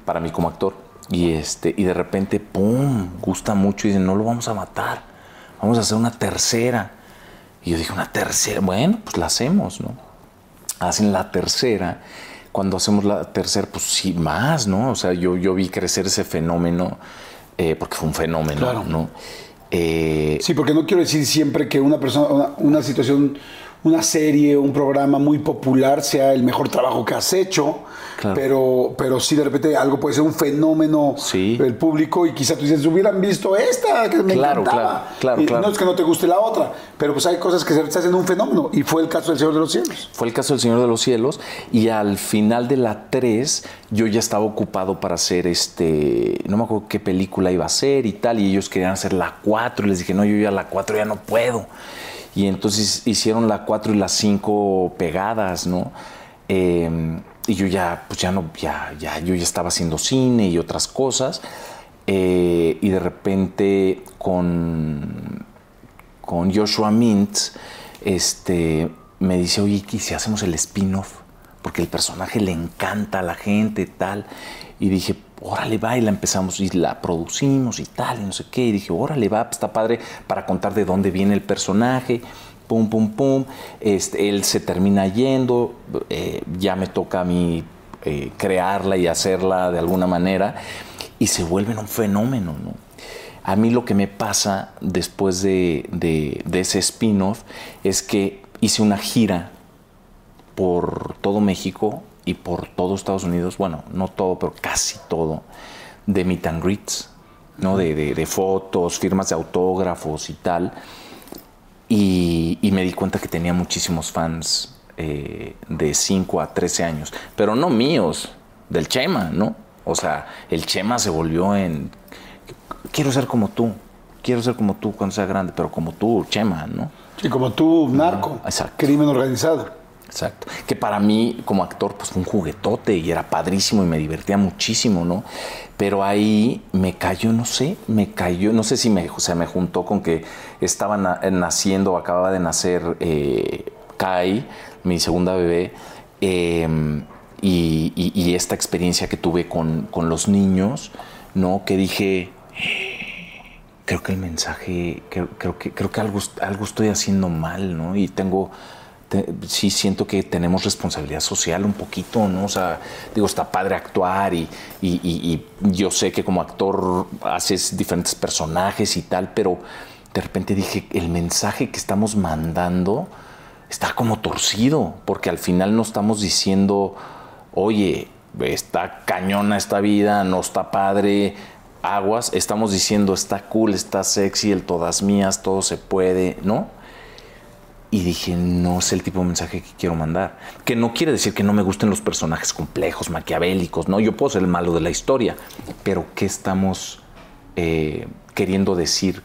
para mí como actor. Y, este, y de repente, ¡pum!, gusta mucho y dicen, no lo vamos a matar, vamos a hacer una tercera. Y yo dije, una tercera, bueno, pues la hacemos, ¿no? Hacen la tercera. Cuando hacemos la tercera, pues sí, más, ¿no? O sea, yo, yo vi crecer ese fenómeno eh, porque fue un fenómeno, Claro. ¿no? Eh, Sí, porque no quiero decir siempre que una persona, una, una situación, una serie, un programa muy popular sea el mejor trabajo que has hecho, Claro. pero, pero sí de repente algo puede ser un fenómeno Sí. del público y quizá tú dices, hubieran visto esta que me Claro, encantaba. claro, claro, Y claro. No es que no te guste la otra, pero pues hay cosas que se haciendo un fenómeno y fue el caso del Señor de los Cielos. Fue el caso del Señor de los Cielos y al final de la 3 yo ya estaba ocupado para hacer este, no me acuerdo qué película iba a hacer y tal, y ellos querían hacer la 4 y les dije, no, yo ya la 4 ya no puedo. Y entonces hicieron la 4 y la 5 pegadas, ¿no? Eh, y yo ya, pues ya no, ya, ya, yo ya estaba haciendo cine y otras cosas. eh, y de repente con con Joshua Mintz, este, me dice, oye, ¿y si hacemos el spin-off? Porque el personaje le encanta a la gente, tal. Y dije, órale, va, y la empezamos y la producimos y tal, y no sé qué. Y dije, órale, va, pues está padre para contar de dónde viene el personaje. Pum, pum, pum. Este, él se termina yendo, eh, ya me toca a mí eh, crearla y hacerla de alguna manera. Y se vuelven un fenómeno, ¿no? A mí lo que me pasa después de, de- de ese spin-off es que hice una gira por todo México y por todo Estados Unidos, bueno, no todo, pero casi todo, de meet and greets, ¿no? de, de- de fotos, firmas de autógrafos y tal. Y, y me di cuenta que tenía muchísimos fans eh, de 5 a 13 años, pero no míos, del Chema, ¿no? O sea, el Chema se volvió en quiero ser como tú, quiero ser como tú cuando sea grande, pero como tú, Chema, ¿no? Sí, como tú, narco, Exacto. crimen organizado. Exacto. Que para mí, como actor, pues fue un juguetote y era padrísimo y me divertía muchísimo, ¿no? Pero ahí me cayó, no sé, me cayó, no sé si me, me juntó con que estaba na- naciendo, acababa de nacer eh, Kai, mi segunda bebé, eh, y, y- y esta experiencia que tuve con, con los niños, ¿no? Que dije, creo que el mensaje, creo, creo que, creo que algo, algo estoy haciendo mal, ¿no? Y tengo, te- sí siento que tenemos responsabilidad social un poquito, ¿no? O sea, digo, está padre actuar y, y- yo sé que como actor haces diferentes personajes y tal, pero de repente dije, el mensaje que estamos mandando está como torcido, porque al final no estamos diciendo, oye, está cañona esta vida, no está padre, aguas, estamos diciendo, está cool, está sexy, el todas mías, todo se puede, ¿no? Y dije, no es el tipo de mensaje que quiero mandar. Que no quiere decir que no me gusten los personajes complejos, maquiavélicos, ¿no? Yo puedo ser el malo de la historia, pero ¿qué estamos eh, queriendo decir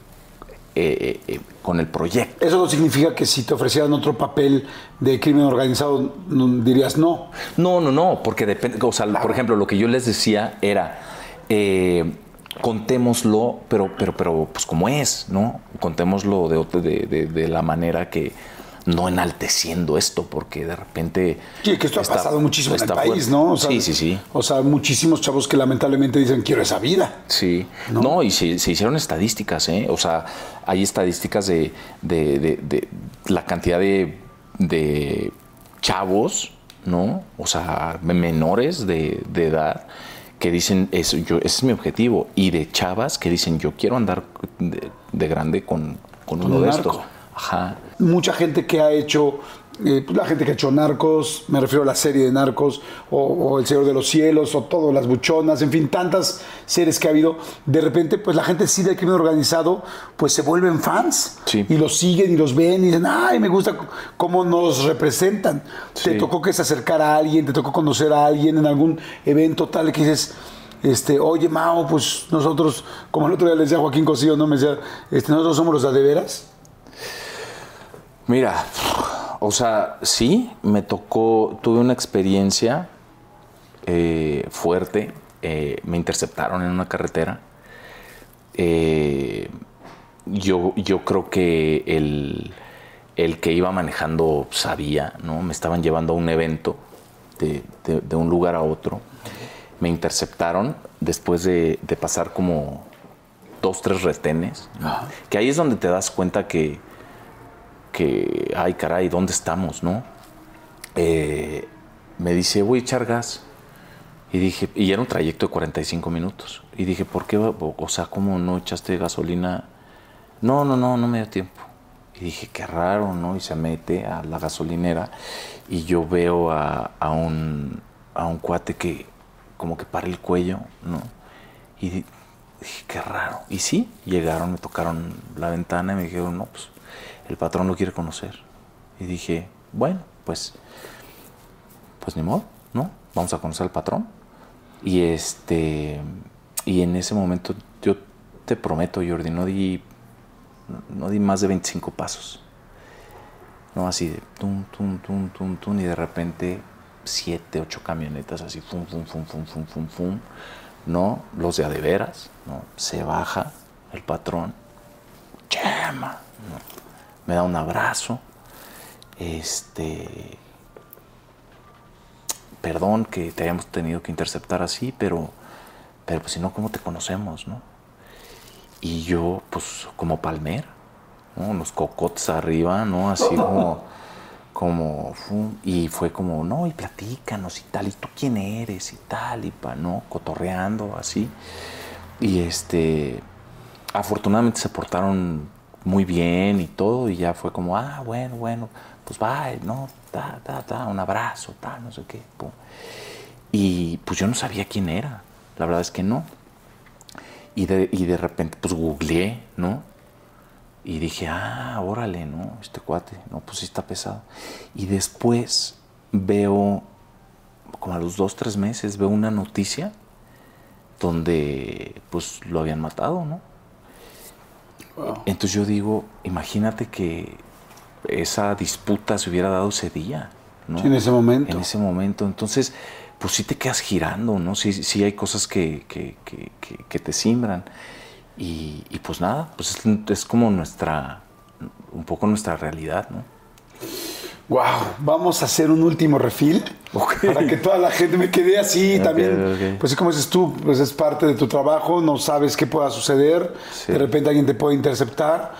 eh, eh, con el proyecto? Eso no significa que si te ofrecieran otro papel de crimen organizado dirías no. No, no, no, porque depende, o sea, por ejemplo, lo que yo les decía era, eh, contémoslo, pero, pero, pero, pues como es, ¿no? Contémoslo de, de- de la manera que no enalteciendo esto, porque de repente... Sí, que esto ha pasado muchísimo en el país, fuerte. ¿no? sí, sí, sí. O sea, muchísimos chavos que lamentablemente dicen quiero esa vida. Sí, no, y se, se hicieron estadísticas, ¿eh? O sea, hay estadísticas de, de- de- de la cantidad de, de chavos, ¿no? O sea, menores de, de edad que dicen, eso, yo, ese es mi objetivo, y de chavas que dicen, yo quiero andar de, de grande con, con Con uno un de narco. estos. Ajá. Mucha gente que ha hecho, eh, pues, la gente que ha hecho Narcos, me refiero a la serie de Narcos, o, o El Señor de los Cielos, o todo, Las Buchonas, en fin, tantas series que ha habido, de repente, pues la gente sí del crimen organizado, pues se vuelven fans. Sí. Y los siguen y los ven y dicen, ay, me gusta cómo nos representan. Te Sí. tocó que se acercara a alguien, te tocó conocer a alguien en algún evento tal que dices, este, oye, Mao, pues nosotros, como el otro día le decía Joaquín Cosío, ¿no? Me decía, este, nosotros somos los de veras. Mira, o sea, sí, me tocó, tuve una experiencia eh, fuerte. eh, me interceptaron en una carretera. Eh, yo, yo creo que el, el que iba manejando sabía, ¿no? Me estaban llevando a un evento de, de- de un lugar a otro. Me interceptaron después de, de pasar como dos, tres retenes. ¿no? Que ahí es donde te das cuenta que, que, ay caray, ¿dónde estamos, no? Eh, me dice, voy a echar gas. Y dije, y era un trayecto de 45 minutos. Y dije, ¿por qué? O sea, ¿cómo no echaste gasolina? No, no, no, no me dio tiempo. Y dije, qué raro, ¿no? Y se mete a la gasolinera y yo veo a, a un, a un cuate que como que para el cuello, ¿no? Y dije, qué raro. Y sí, llegaron, me tocaron la ventana y me dijeron, no, pues el patrón lo quiere conocer. Y dije, bueno, pues, pues ni modo, ¿no? Vamos a conocer al patrón. Y este, y en ese momento yo te prometo, Jordi, no di, no di más de 25 pasos. No así de tum, tum, tum, tum, tum, y de repente siete, ocho camionetas así, fum, fum, fum, fum, fum, fum, fum, ¿no? Los de adeveras, ¿no? Se baja el patrón, chema, ¿no? Me da un abrazo, este, perdón que te hayamos tenido que interceptar así, pero, pero pues si no, ¿cómo te conocemos, no? Y yo, pues, como palmera, ¿no? Unos cocotes arriba, ¿no? Así como, como, y fue como, no, y platícanos y tal, y tú quién eres y tal, y pa, ¿no? Cotorreando, así. Y este, afortunadamente se portaron muy bien y todo, y ya fue como, ah, bueno, bueno, pues va, no, ta, ta, ta, un abrazo, ta, no sé qué. Y pues yo no sabía quién era, la verdad es que no. Y de, y de repente, pues googleé, ¿no? Y dije, ah, órale, ¿no? Este cuate, no, pues sí está pesado. Y después veo, como a los dos, tres meses, veo una noticia donde pues lo habían matado, ¿no? Entonces yo digo, imagínate que esa disputa se hubiera dado ese día, ¿no? en ese momento. En ese momento. Entonces, pues sí te quedas girando, ¿no? Sí, sí hay cosas que, que, que, te simbran. Y, y, pues nada, pues es, es, como nuestra, un poco nuestra realidad, ¿no? Wow, vamos a hacer un último refil para que toda la gente me quede así también. Pues como dices tú, pues es parte de tu trabajo, no sabes qué pueda suceder, de repente alguien te puede interceptar.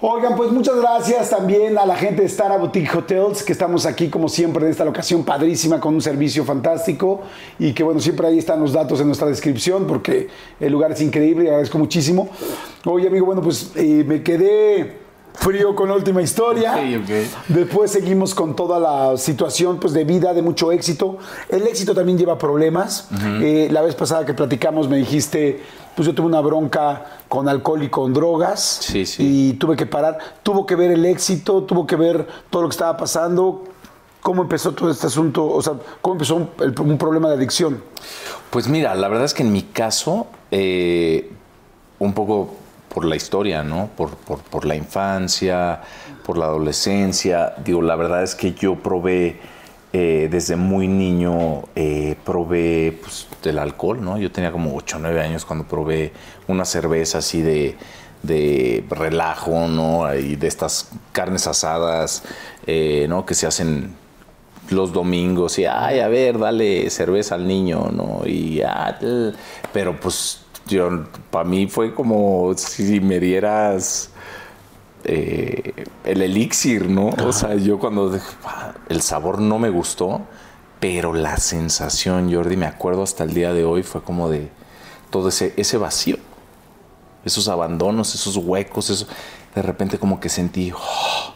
Oigan, pues muchas gracias también a la gente de Star Boutique Hotels, que estamos aquí como siempre en esta locación padrísima con un servicio fantástico y que bueno, siempre ahí están los datos en nuestra descripción porque el lugar es increíble y agradezco muchísimo. Oye amigo, bueno, pues eh, me quedé frío con la última historia. Después seguimos con toda la situación pues, de vida, de mucho éxito. El éxito también lleva problemas. Eh, la vez pasada que platicamos me dijiste, pues yo tuve una bronca con alcohol y con drogas. Sí, sí. Y tuve que parar. Tuvo que ver el éxito, tuvo que ver todo lo que estaba pasando. ¿Cómo empezó todo este asunto? O sea, ¿cómo empezó un, problema de adicción? Pues mira, la verdad es que en mi caso, eh, un poco por la historia, ¿no? Por, por, la infancia, por la adolescencia. Digo, la verdad es que yo probé eh, desde muy niño, eh, probé pues, del alcohol, ¿no? Yo tenía como 8 o 9 años cuando probé una cerveza así de, de relajo, ¿no? Y de estas carnes asadas, eh, ¿no? Que se hacen los domingos y, ay, a ver, dale cerveza al niño, ¿no? Y, ah, pero pues yo, para mí fue como si me dieras eh, el elixir, ¿no? O sea, yo cuando el sabor no me gustó, pero la sensación, Jordi, me acuerdo hasta el día de hoy, fue como de todo ese, ese vacío, esos abandonos, esos huecos, eso, de repente como que sentí... Oh".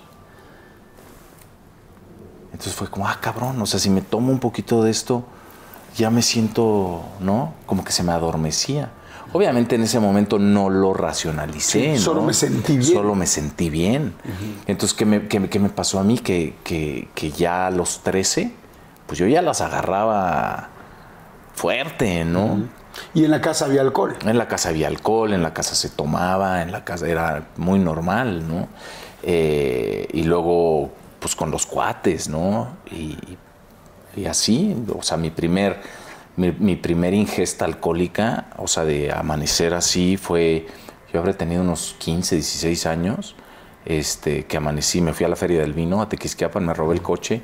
Entonces fue como, ah, cabrón, o sea, si me tomo un poquito de esto, ya me siento, ¿no? Como que se me adormecía. Obviamente en ese momento no lo racionalicé. Solo me sentí bien. Solo me sentí bien. Entonces, ¿qué me, qué, me, pasó a mí? Que, que, ya a los 13, pues yo ya las agarraba fuerte, ¿no? ¿Y en la casa había alcohol? En la casa había alcohol, en la casa se tomaba, en la casa era muy normal, ¿no? Eh, y luego, pues con los cuates, ¿no? Y, y así, o sea, mi primer mi, primera ingesta alcohólica, o sea, de amanecer así, fue, yo habré tenido unos 15, 16 años, este, que amanecí, me fui a la Feria del Vino, a Tequisquiapan, me robé el coche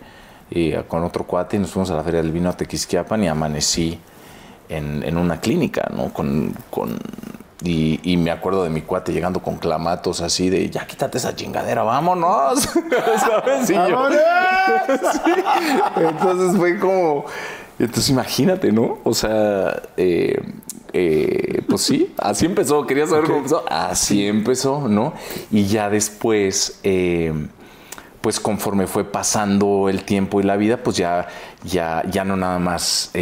y, con otro cuate y nos fuimos a la Feria del Vino a Tequisquiapan y amanecí en, una clínica, ¿no? Con, con y, me acuerdo de mi cuate llegando con clamatos así de, ya quítate esa chingadera, vámonos. ¿Sabes? Entonces fue como, Entonces imagínate, ¿no? O sea, eh, eh, pues sí, así empezó. Quería saber cómo empezó. Así empezó, ¿no? Y ya después, eh, pues conforme fue pasando el tiempo y la vida, pues ya, ya, ya no nada más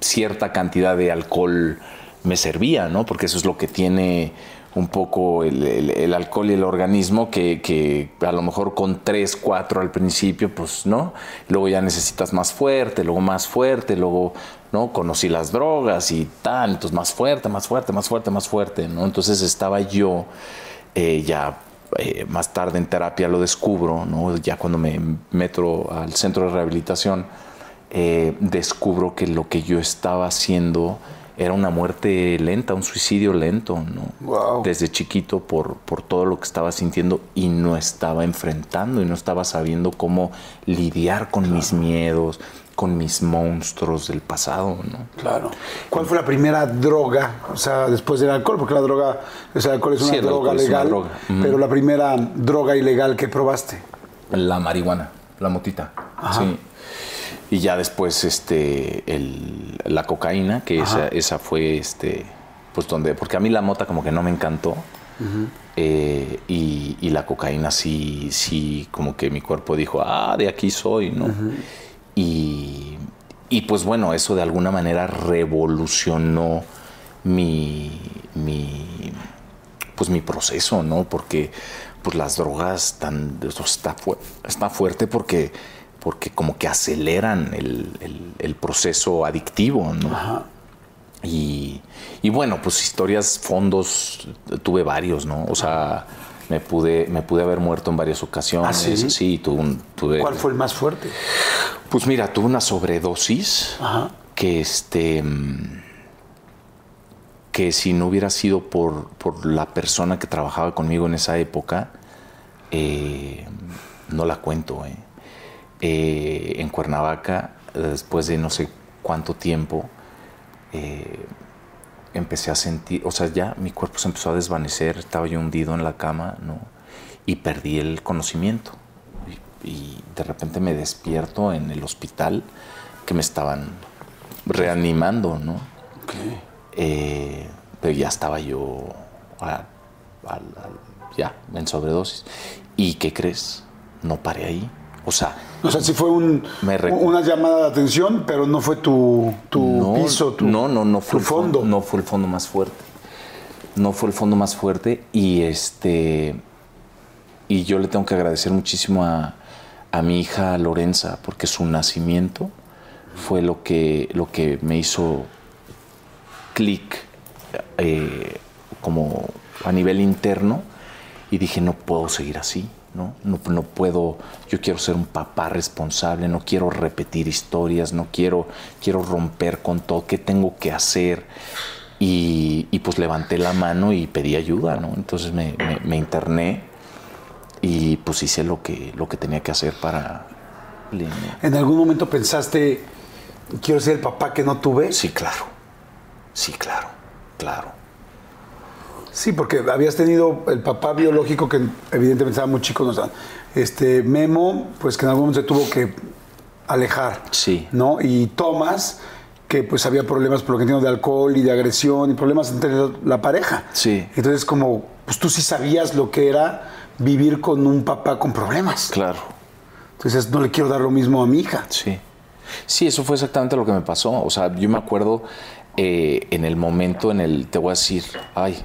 cierta cantidad de alcohol me servía, ¿no? Porque eso es lo que tiene un poco el, alcohol y el organismo que, a lo mejor con 3, 4 al principio, pues no, luego ya necesitas más fuerte, luego más fuerte, luego no conocí las drogas y tal, entonces más fuerte, más fuerte, más fuerte, más fuerte, ¿no? Entonces estaba yo eh, ya eh, más tarde en terapia lo descubro, ¿no? Ya cuando me meto al centro de rehabilitación, eh, descubro que lo que yo estaba haciendo era una muerte lenta, un suicidio lento, ¿no? Desde chiquito por, por todo lo que estaba sintiendo y no estaba enfrentando y no estaba sabiendo cómo lidiar con mis miedos, con mis monstruos del pasado, ¿no? Claro. ¿Cuál fue la primera droga? O sea, después del alcohol, porque la droga, o sea, el alcohol es una droga legal, pero la primera droga ilegal que probaste. La marihuana, la motita. Sí. Y ya después este, la cocaína, que esa, esa, fue, este, pues donde, porque a mí la mota como que no me encantó. Eh, y, la cocaína sí, sí, como que mi cuerpo dijo, ah, de aquí soy, ¿no? y, y, pues bueno, eso de alguna manera revolucionó mi, mi, pues mi proceso, ¿no? Porque pues las drogas están, está, está fuerte porque porque como que aceleran el, proceso adictivo, ¿no? Y, bueno, pues historias, fondos, tuve varios, ¿no? O sea, me pude, me pude haber muerto en varias ocasiones. ¿Ah, sí? Sí, tuve, ¿Cuál fue el más fuerte? Pues mira, tuve una sobredosis que este que si no hubiera sido por, por, la persona que trabajaba conmigo en esa época, eh, no la cuento, ¿eh? Eh, en Cuernavaca, después de no sé cuánto tiempo, eh, empecé a sentir, o sea, ya mi cuerpo se empezó a desvanecer, estaba yo hundido en la cama, ¿no? Y perdí el conocimiento. Y, de repente me despierto en el hospital que me estaban reanimando, ¿no? Eh, pero ya estaba yo ya en sobredosis. ¿Y qué crees? No paré ahí. O sea, o sea, sí fue un, una llamada de atención, pero no fue tu, tu piso, tu, no, no, no fue el fondo. No fue el fondo más fuerte. No fue el fondo más fuerte y este y yo le tengo que agradecer muchísimo a, mi hija Lorenza porque su nacimiento fue lo que, lo que me hizo clic eh, como a nivel interno y dije no puedo seguir así ¿no? ¿no? puedo, yo quiero ser un papá responsable, no quiero repetir historias, no quiero, quiero romper con todo, ¿qué tengo que hacer? Y, pues levanté la mano y pedí ayuda, ¿no? Entonces me, interné y pues hice lo que, lo que tenía que hacer para... ¿En algún momento pensaste, quiero ser el papá que no tuve? Sí, claro. Sí, claro, claro. Sí, porque habías tenido el papá biológico que evidentemente estaba muy chico, ¿no? este Memo, pues que en algún momento se tuvo que alejar, sí. ¿no? Y Tomás, que pues había problemas por lo que entiendo de alcohol y de agresión y problemas entre la pareja. Sí. Entonces como, pues tú sí sabías lo que era vivir con un papá con problemas. Claro. Entonces no le quiero dar lo mismo a mi hija. Sí. Sí, eso fue exactamente lo que me pasó. O sea, yo me acuerdo eh, en el momento en el, te voy a decir, ay,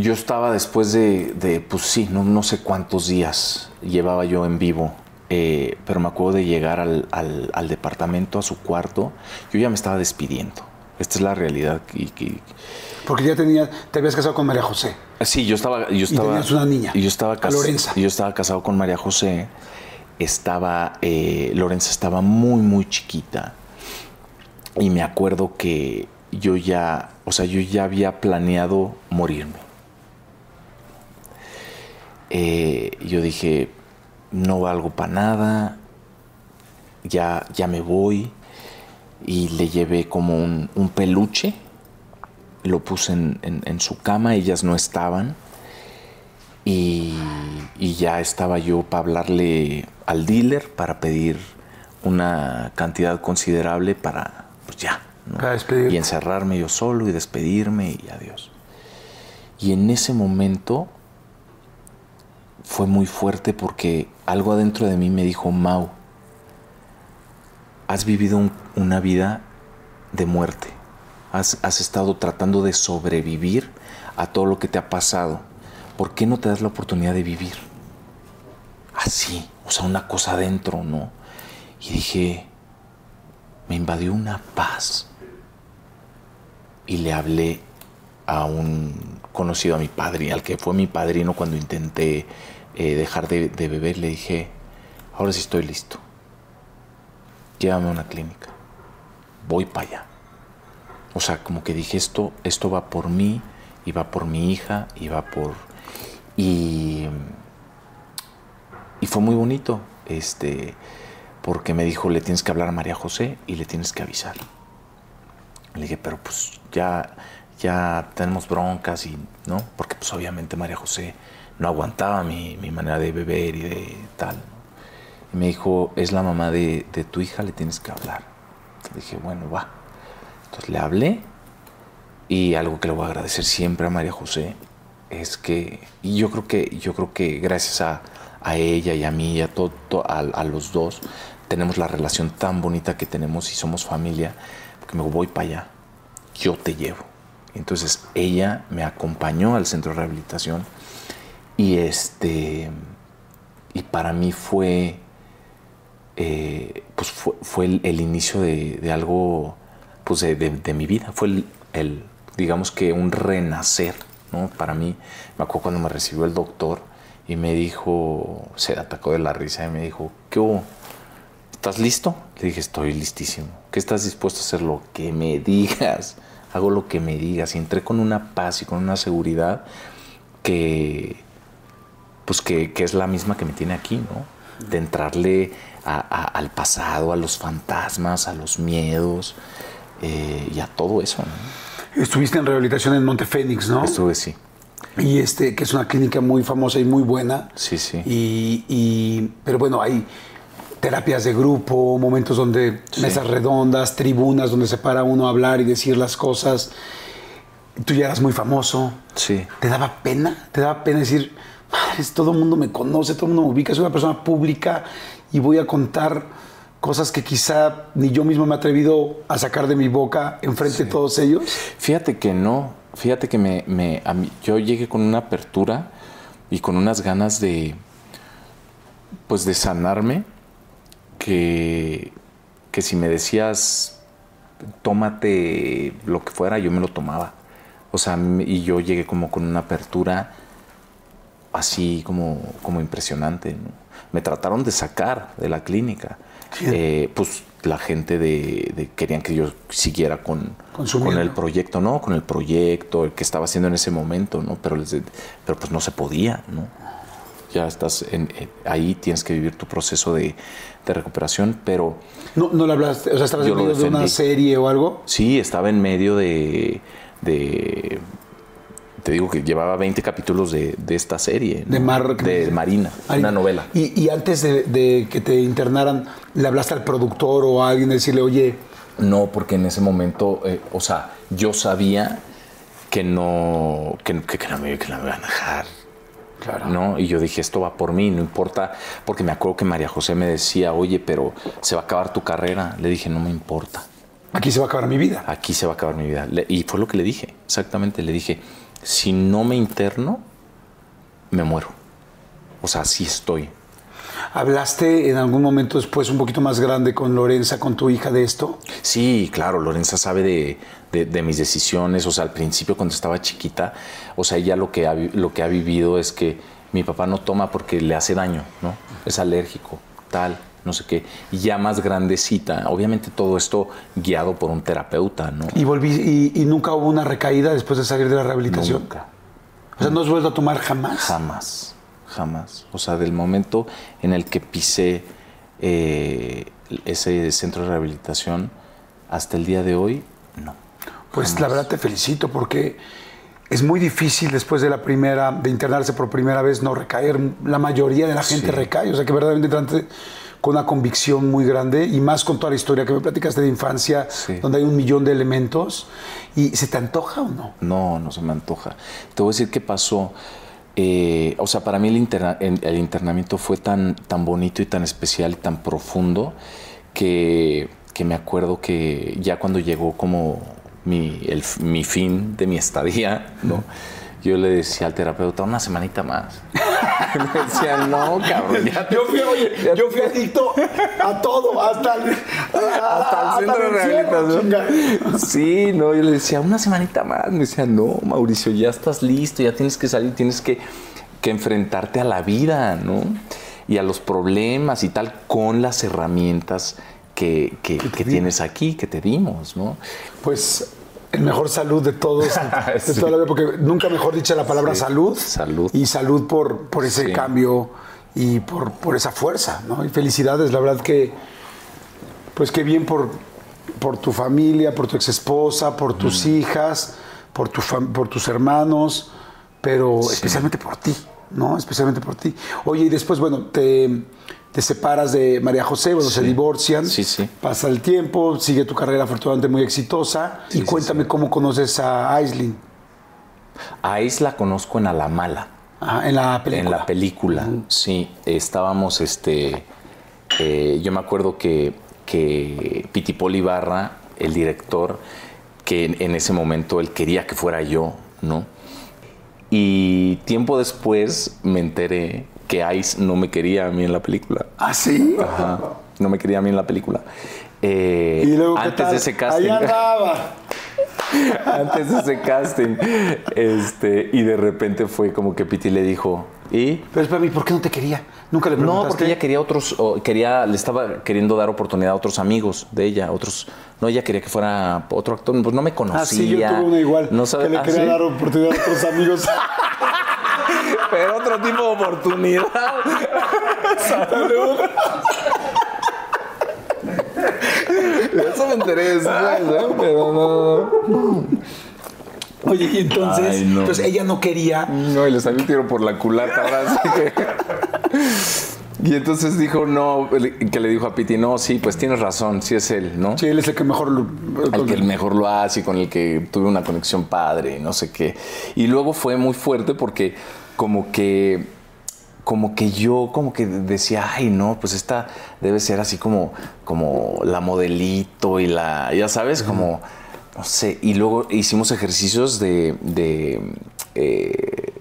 Yo estaba después de, pues sí, no, sé cuántos días llevaba yo en vivo, eh, pero me acuerdo de llegar al, departamento, a su cuarto, yo ya me estaba despidiendo. Esta es la realidad. Porque ya tenía, te habías casado con María José. Sí, yo estaba... Yo estaba y tenías una niña. Y yo estaba casado. Lorenza. Yo estaba casado con María José. Estaba... Eh, Lorenza estaba muy, muy chiquita. Y me acuerdo que yo ya... O sea, yo ya había planeado morirme. Eh, yo dije, no valgo para nada, ya, ya me voy. Y le llevé como un, peluche, lo puse en, su cama, ellas no estaban. Y, ya estaba yo para hablarle al dealer para pedir una cantidad considerable para, pues ya, ¿no? Para y encerrarme yo solo y despedirme y adiós. Y en ese momento fue muy fuerte porque algo adentro de mí me dijo, Mau, has vivido un- una vida de muerte. Has, has estado tratando de sobrevivir a todo lo que te ha pasado. ¿Por qué no te das la oportunidad de vivir? Así, o sea, una cosa adentro, ¿no? Y dije, me invadió una paz. Y le hablé a un conocido, a mi padre, al que fue mi padrino cuando intenté eh, dejar de, beber, le dije, ahora sí estoy listo. Llévame a una clínica. Voy para allá. O sea, como que dije, esto, esto va por mí, y va por mi hija, y va por... Y, y fue muy bonito, este, porque me dijo, le tienes que hablar a María José y le tienes que avisar. Le dije, pero pues ya, ya tenemos broncas y, ¿no? Porque pues obviamente María José no aguantaba mi, mi manera de beber y de tal. Y me dijo, es la mamá de, de tu hija, le tienes que hablar. Le dije, bueno, va. Entonces le hablé y algo que le voy a agradecer siempre a María José es que, y yo creo que, yo creo que gracias a, a ella y a mí y a, todo, to- a, a los dos, tenemos la relación tan bonita que tenemos y somos familia, porque me dijo, voy para allá, yo te llevo. Entonces ella me acompañó al centro de rehabilitación y este, y para mí fue, eh, pues fue, fue el, inicio de, algo, pues de, de- mi vida, fue el, el, digamos que un renacer, ¿no? Para mí, me acuerdo cuando me recibió el doctor y me dijo, se atacó de la risa y me dijo, ¿qué hubo? ¿Estás listo? Le dije, estoy listísimo. ¿Qué estás dispuesto a hacer? Lo que me digas. Hago lo que me digas. Y entré con una paz y con una seguridad que, pues que, que es la misma que me tiene aquí, ¿no? De entrarle a- a- al pasado, a los fantasmas, a los miedos eh, y a todo eso, ¿no? Estuviste en rehabilitación en Montefénix, ¿no? Estuve, sí. Y este, que es una clínica muy famosa y muy buena. Sí, sí. Y, y- pero bueno, hay terapias de grupo, momentos donde Sí. mesas redondas, tribunas donde se para uno a hablar y decir las cosas. Tú ya eras muy famoso. Sí. ¿Te daba pena? ¿Te daba pena decir, madres, todo el mundo me conoce, todo el mundo me ubica, soy una persona pública y voy a contar cosas que quizá ni yo mismo me he atrevido a sacar de mi boca enfrente de todos ellos? Fíjate que no, fíjate que me, me- a mí- yo llegué con una apertura y con unas ganas de, pues de sanarme, que, que si me decías, tómate lo que fuera, yo me lo tomaba. O sea, y yo llegué como con una apertura así como, como impresionante. ¿no? Me trataron de sacar de la clínica. Eh, pues la gente de, de- querían que yo siguiera con, con el proyecto, ¿no? Con el proyecto, el que estaba haciendo en ese momento, ¿no? Pero, les pero pues no se podía, ¿no? Ya estás en- eh, ahí, tienes que vivir tu proceso de, de recuperación, pero No, no le hablaste, o sea, estabas en medio de una serie o algo. sí, estaba en medio de... de- te digo que llevaba 20 capítulos de, de esta serie. ¿no? De Mar- De Marina, Ay, una novela. Y, y antes de, de que te internaran, ¿le hablaste al productor o a alguien decirle, oye, No, porque en ese momento, eh, o sea, yo sabía que no, que, que- que no, me, que no me iban a dejar. Claro. ¿no? Y yo dije, esto va por mí, no importa, porque me acuerdo que María José me decía, oye, pero se va a acabar tu carrera. Le dije, no me importa, aquí se va a acabar mi vida? aquí se va a acabar mi vida. Le- y fue lo que le dije, exactamente, le dije, si no me interno, me muero. O sea, así estoy. ¿Hablaste en algún momento después, un poquito más grande, con Lorenza, con tu hija de esto? Sí, claro, Lorenza sabe de, de- de mis decisiones. O sea, al principio cuando estaba chiquita, o sea, ella lo que, ha, lo que ha vivido es que mi papá no toma porque le hace daño, ¿no? Es alérgico, tal, no sé qué. Ya más grandecita, obviamente todo esto guiado por un terapeuta, ¿no? Y volví, y, y nunca hubo una recaída después de salir de la rehabilitación. Nunca. O sea, ¿no has vuelto a tomar jamás? Jamás, jamás. O sea, del momento en el que pisé eh, ese centro de rehabilitación hasta el día de hoy, no. Pues la verdad te felicito porque es muy difícil después de la primera, de internarse por primera vez, no recaer. La mayoría de la gente Sí. recae. O sea que verdaderamente con una convicción muy grande y más con toda la historia que me platicaste de infancia, Sí. donde hay un millón de elementos. ¿Y se te antoja o no? No, no se me antoja. Te voy a decir qué pasó. Eh, o sea, para mí el, interna- el- el internamiento fue tan, tan bonito y tan especial y tan profundo que, que me acuerdo que ya cuando llegó como mi, el- mi fin de mi estadía, ¿no? Yo le decía al terapeuta, una semanita más. me decía, no, cabrón, ya te- Yo fui, oye, yo fui adicto a todo, hasta el, hasta el centro de encierro, rehabilitación. Sí, no, yo le decía, una semanita más. Me decía, no, Mauricio, ya estás listo, ya tienes que salir, tienes que, que enfrentarte a la vida, ¿no? Y a los problemas y tal, con las herramientas que, que- que tienes aquí, que te dimos, ¿no? Pues el mejor salud de todos, de Sí. toda la vida, porque nunca mejor dicha la palabra Sí. salud. Salud. Y salud por, por ese Sí. cambio y por, por esa fuerza, ¿no? Y felicidades, la verdad que, pues qué bien por, por tu familia, por tu ex esposa, por tus hijas, por, tu por tus hermanos, pero especialmente por ti, ¿no? Especialmente por ti. Oye, y después, bueno, te, te separas de María José, bueno, se divorcian. Sí, sí. Pasa el tiempo, sigue tu carrera afortunadamente muy exitosa. Sí, y cuéntame cómo conoces a Aislinn A Isla conozco en Alamala. Ajá, en la película. En la película, sí. Estábamos, este. eh, yo me acuerdo que, que Pitipol Ibarra, el director, que en, en ese momento él quería que fuera yo, ¿no? Y tiempo después me enteré que Ice no me quería a mí en la película. ¿Ah, sí? Ajá, no me quería a mí en la película. Eh, Y luego, ¿qué antes tal? de ese casting. Ahí andaba. antes de ese casting. Este, y de repente fue como que Piti le dijo, ¿y? Pero espérame, ¿por qué no te quería? Nunca le No, preguntaste. porque ella quería otros, quería, le estaba queriendo dar oportunidad a otros amigos de ella, otros, no, ella quería que fuera otro actor, pues no me conocía. Ah, sí, yo tuve una igual. No sabe- que le ¿Ah, quería sí? dar oportunidad a otros amigos. Pero otro tipo de oportunidad. Eso me después, ¿eh? Pero no. Oye, y entonces, Ay, no. entonces ella no quería. No, y le salió un tiro por la culata, ahora sí que. Y entonces dijo, no, que le dijo a Piti, no, sí, pues tienes razón, sí es él, ¿no? Sí, él es el que mejor lo. el que el mejor lo hace y con el que tuve una conexión padre, y no sé qué. Y luego fue muy fuerte porque como que como que yo como que decía, ay, no, pues esta debe ser así como como la modelito y la ya sabes, como no sé, y luego hicimos ejercicios de, de eh,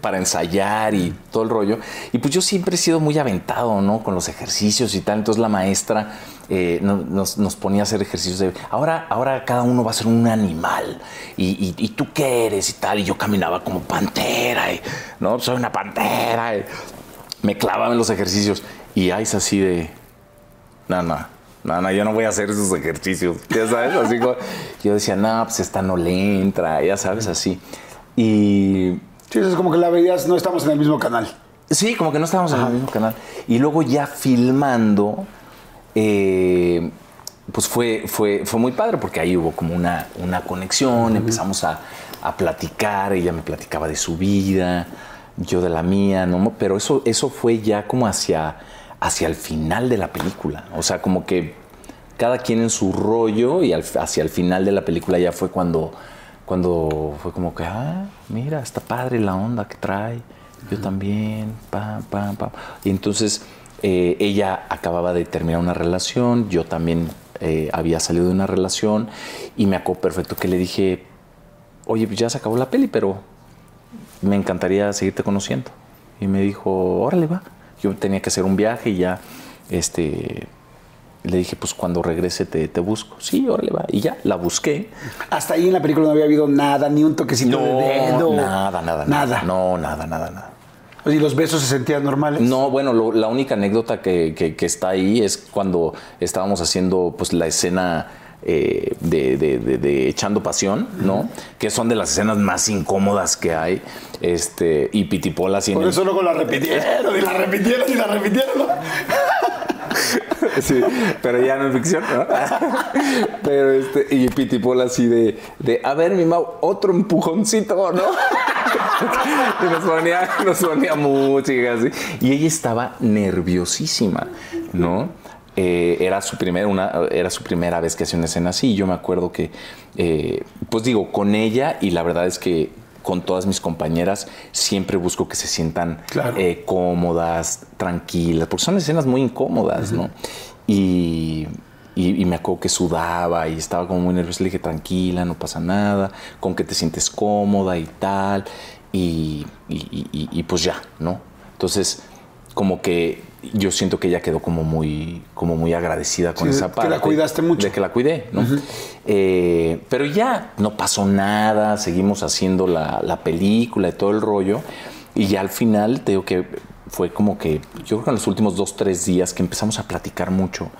para ensayar y todo el rollo. Y pues yo siempre he sido muy aventado, ¿no? Con los ejercicios y tal. Entonces la maestra eh, no- nos, nos ponía a hacer ejercicios de, ahora, ahora cada uno va a ser un animal. Y, y- y tú qué eres y tal. Y yo caminaba como pantera, y, ¿no? Soy una pantera. y me clavaba en los ejercicios. Y ahí es así de, no, no. No, no, yo no voy a hacer esos ejercicios. Ya sabes, así como. Yo decía, no, pues esta no le entra, ya sabes, así. Y Sí, es como que la veías, no estamos en el mismo canal. Sí, como que no estábamos en el mismo canal. Y luego ya filmando, eh, pues fue, fue, fue muy padre porque ahí hubo como una, una conexión, empezamos a, a platicar, ella me platicaba de su vida, yo de la mía, ¿no? Pero eso, eso fue ya como hacia, hacia el final de la película. O sea, como que cada quien en su rollo y al- hacia el final de la película ya fue cuando, cuando fue como que, ah, mira, está padre la onda que trae, yo también, pam, pam, pam. Y entonces eh, ella acababa de terminar una relación, yo también eh, había salido de una relación y me acuerdo perfecto que le dije, oye, pues ya se acabó la peli, pero me encantaría seguirte conociendo. Y me dijo, órale, va. Yo tenía que hacer un viaje y ya, este, le dije, pues cuando regrese te, te busco. Sí, órale, va. Y ya, la busqué. Hasta ahí en la película no había habido nada, ni un toquecito de dedo. nada, nada, Nada. nada. No, nada, nada, nada. ¿Y los besos se sentían normales? No, bueno, lo- la única anécdota que, que- que está ahí es cuando estábamos haciendo pues la escena eh, de, de- de- de echando pasión, ¿no? Que son de las escenas más incómodas que hay. Este, y Pitipola en Por el- eso luego la repitieron y la repitieron y la repitieron. sí, pero ya no es ficción, ¿no? pero este, y Pitipol así de, de, a ver, mi Mau, otro empujoncito, ¿no? y nos ponía, nos ponía música así. Y ella estaba nerviosísima, ¿no? Eh, era, su primera, una, era su primera vez que hacía una escena así. Y yo me acuerdo que, eh, pues digo, con ella, y la verdad es que con todas mis compañeras siempre busco que se sientan eh, cómodas, tranquilas, porque son escenas muy incómodas, ¿no? Y, y, me acuerdo que sudaba y estaba como muy nerviosa. Le dije, tranquila, no pasa nada, con que te sientes cómoda y tal. Y, y pues ya, ¿no? Entonces, como que yo siento que ella quedó como muy, como muy agradecida con esa parte. Que la cuidaste mucho. De que la cuidé, ¿no? Eh, pero ya no pasó nada, seguimos haciendo la, película y todo el rollo. Y ya al final, te digo que fue como que, yo creo que en los últimos dos, tres días que empezamos a platicar mucho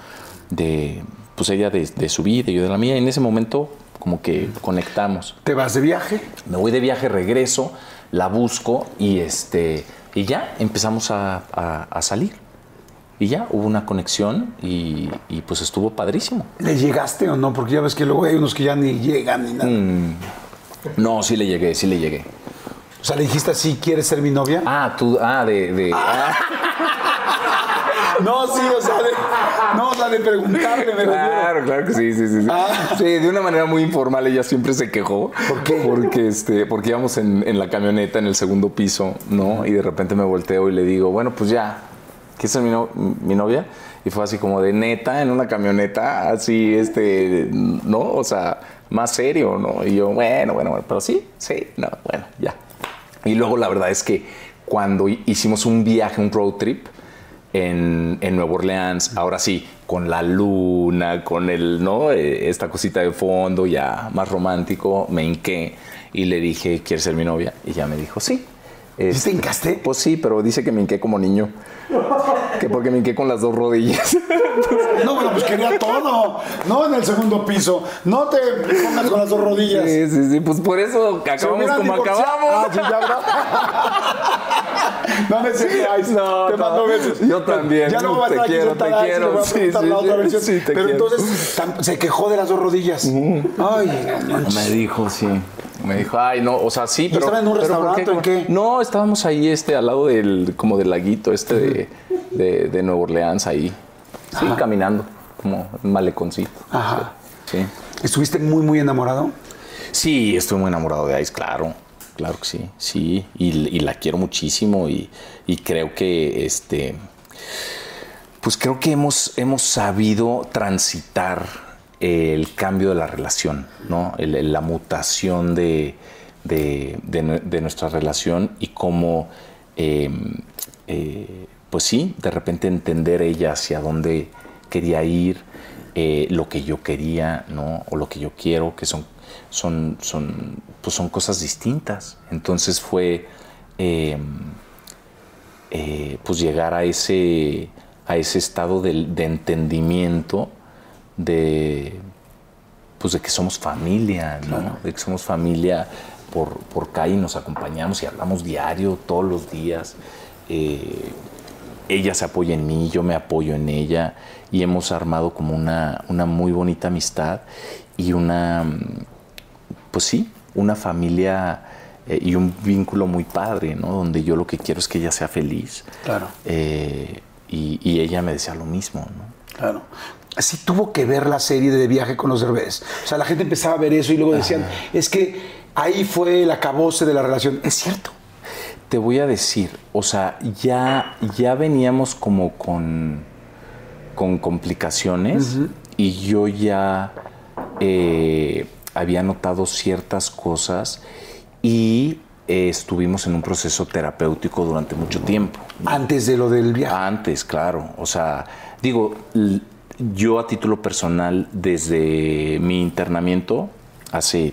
de, pues ella de, de su vida y yo de la mía. Y en ese momento, como que conectamos. ¿Te vas de viaje? Me voy de viaje, regreso, la busco y este y ya empezamos a, salir. Y ya hubo una conexión y, pues estuvo padrísimo. ¿Le llegaste o no? Porque ya ves que luego hay unos que ya ni llegan ni nada. Mm. No, sí le llegué, sí le llegué. O sea, le dijiste así, ¿quieres ser mi novia? Ah, tú, ah, de... Ah. No, sí, o sea, de, no, o sea, de preguntarle, me Claro, claro que sí, sí, sí. Ah. Sí, de una manera muy informal ella siempre se quejó. ¿Por qué? Porque, este, porque íbamos en, en la camioneta en el segundo piso, ¿no? Y de repente me volteo y le digo, bueno, pues ya, ¿quieres ser mi, mi novia? Y fue así como de neta, en una camioneta, así, este, ¿no? O sea, más serio, ¿no? Y yo, bueno, bueno, bueno, pero sí, sí, no, bueno, ya. Y luego la verdad es que cuando hicimos un viaje, un road trip, en, en Nueva Orleans, ahora sí, con la luna, con el, ¿no? Eh, esta cosita de fondo ya más romántico, me hinqué y le dije, ¿quieres ser mi novia? Y ya me dijo, sí. ¿Y te hincaste? Pues sí, pero dice que me hinqué como niño. Que porque me hinqué con las dos rodillas. No, bueno, pues quería todo. No en el segundo piso. No te pongas con las dos rodillas. Sí, sí, sí. Pues por eso acabamos como acabamos. Ah, sí, ya, no me seguíais. No, te mando besos. Yo también. Ya no te quiero, te quiero. Sí, sí, sí, te Pero entonces se quejó de las dos rodillas. Ay, Me dijo, sí. Me dijo, ay, no, o sea, sí, pero. ¿Estaba en un restaurante o qué? No, estábamos ahí, este, al lado del, como del laguito, este de, de, de Nueva Orleans, ahí. Sí, caminando, como un maleconcito. Ajá. Sí. ¿Estuviste muy, muy enamorado? Sí, estoy muy enamorado de Ice, claro. Claro que sí, sí. Y, la quiero muchísimo y, creo que este. Pues creo que hemos, hemos sabido transitar el cambio de la relación, ¿no? la mutación de, de, nuestra relación y cómo, em, eh, pues sí, de repente entender ella hacia dónde quería ir, eh, lo que yo quería, ¿no? O lo que yo quiero, que son, son, son, pues son cosas distintas. Entonces fue, em, eh, pues llegar a ese, a ese estado de, de entendimiento de, pues de que somos familia, ¿no? De que somos familia por, por y nos acompañamos y hablamos diario, todos los días. Eh, ella se apoya en mí, yo me apoyo en ella y hemos armado como una, una muy bonita amistad y una, pues sí, una familia eh, y un vínculo muy padre, ¿no? Donde yo lo que quiero es que ella sea feliz. Claro. Eh, y, y, ella me decía lo mismo, ¿no? Claro sí tuvo que ver la serie de Viaje con los Derbez. O sea, la gente empezaba a ver eso y luego decían, es que ahí fue el acabose de la relación. Es cierto. Te voy a decir, o sea, ya, ya veníamos como con, con complicaciones y yo ya eh, había notado ciertas cosas y eh, estuvimos en un proceso terapéutico durante mucho tiempo. Antes de lo del viaje. Antes, claro. O sea, digo, yo a título personal, desde mi internamiento, hace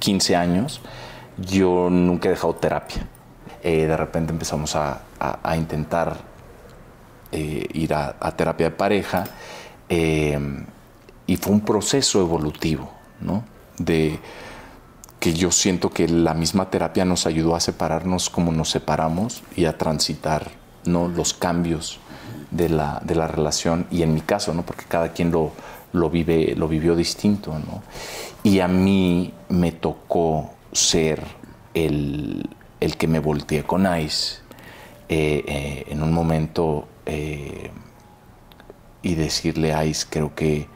15 años, yo nunca he dejado terapia. Eh, de repente empezamos a, intentar eh, ir a, terapia de pareja eh, y fue un proceso evolutivo, ¿no? De que yo siento que la misma terapia nos ayudó a separarnos como nos separamos y a transitar ¿no? los cambios de la, de la relación y en mi caso, ¿no? Porque cada quien lo, lo, vive, lo vivió distinto, ¿no? Y a mí me tocó ser el, el que me volteé con Ice eh, eh, en un momento eh, y decirle a Ice, creo que,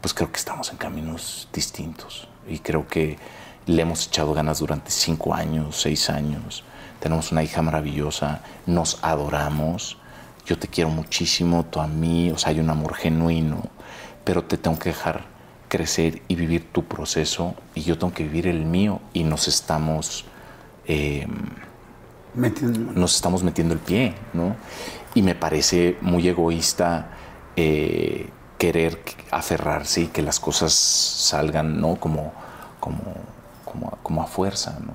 pues creo que estamos en caminos distintos y creo que le hemos echado ganas durante cinco años, seis años. Tenemos una hija maravillosa, nos adoramos. Yo te quiero muchísimo, tú a mí, o sea, hay un amor genuino, pero te tengo que dejar crecer y vivir tu proceso y yo tengo que vivir el mío y nos estamos nos estamos metiendo el pie, ¿no? Y me parece muy egoísta eh, querer aferrarse y que las cosas salgan, ¿no? Como, como, como, a fuerza, ¿no?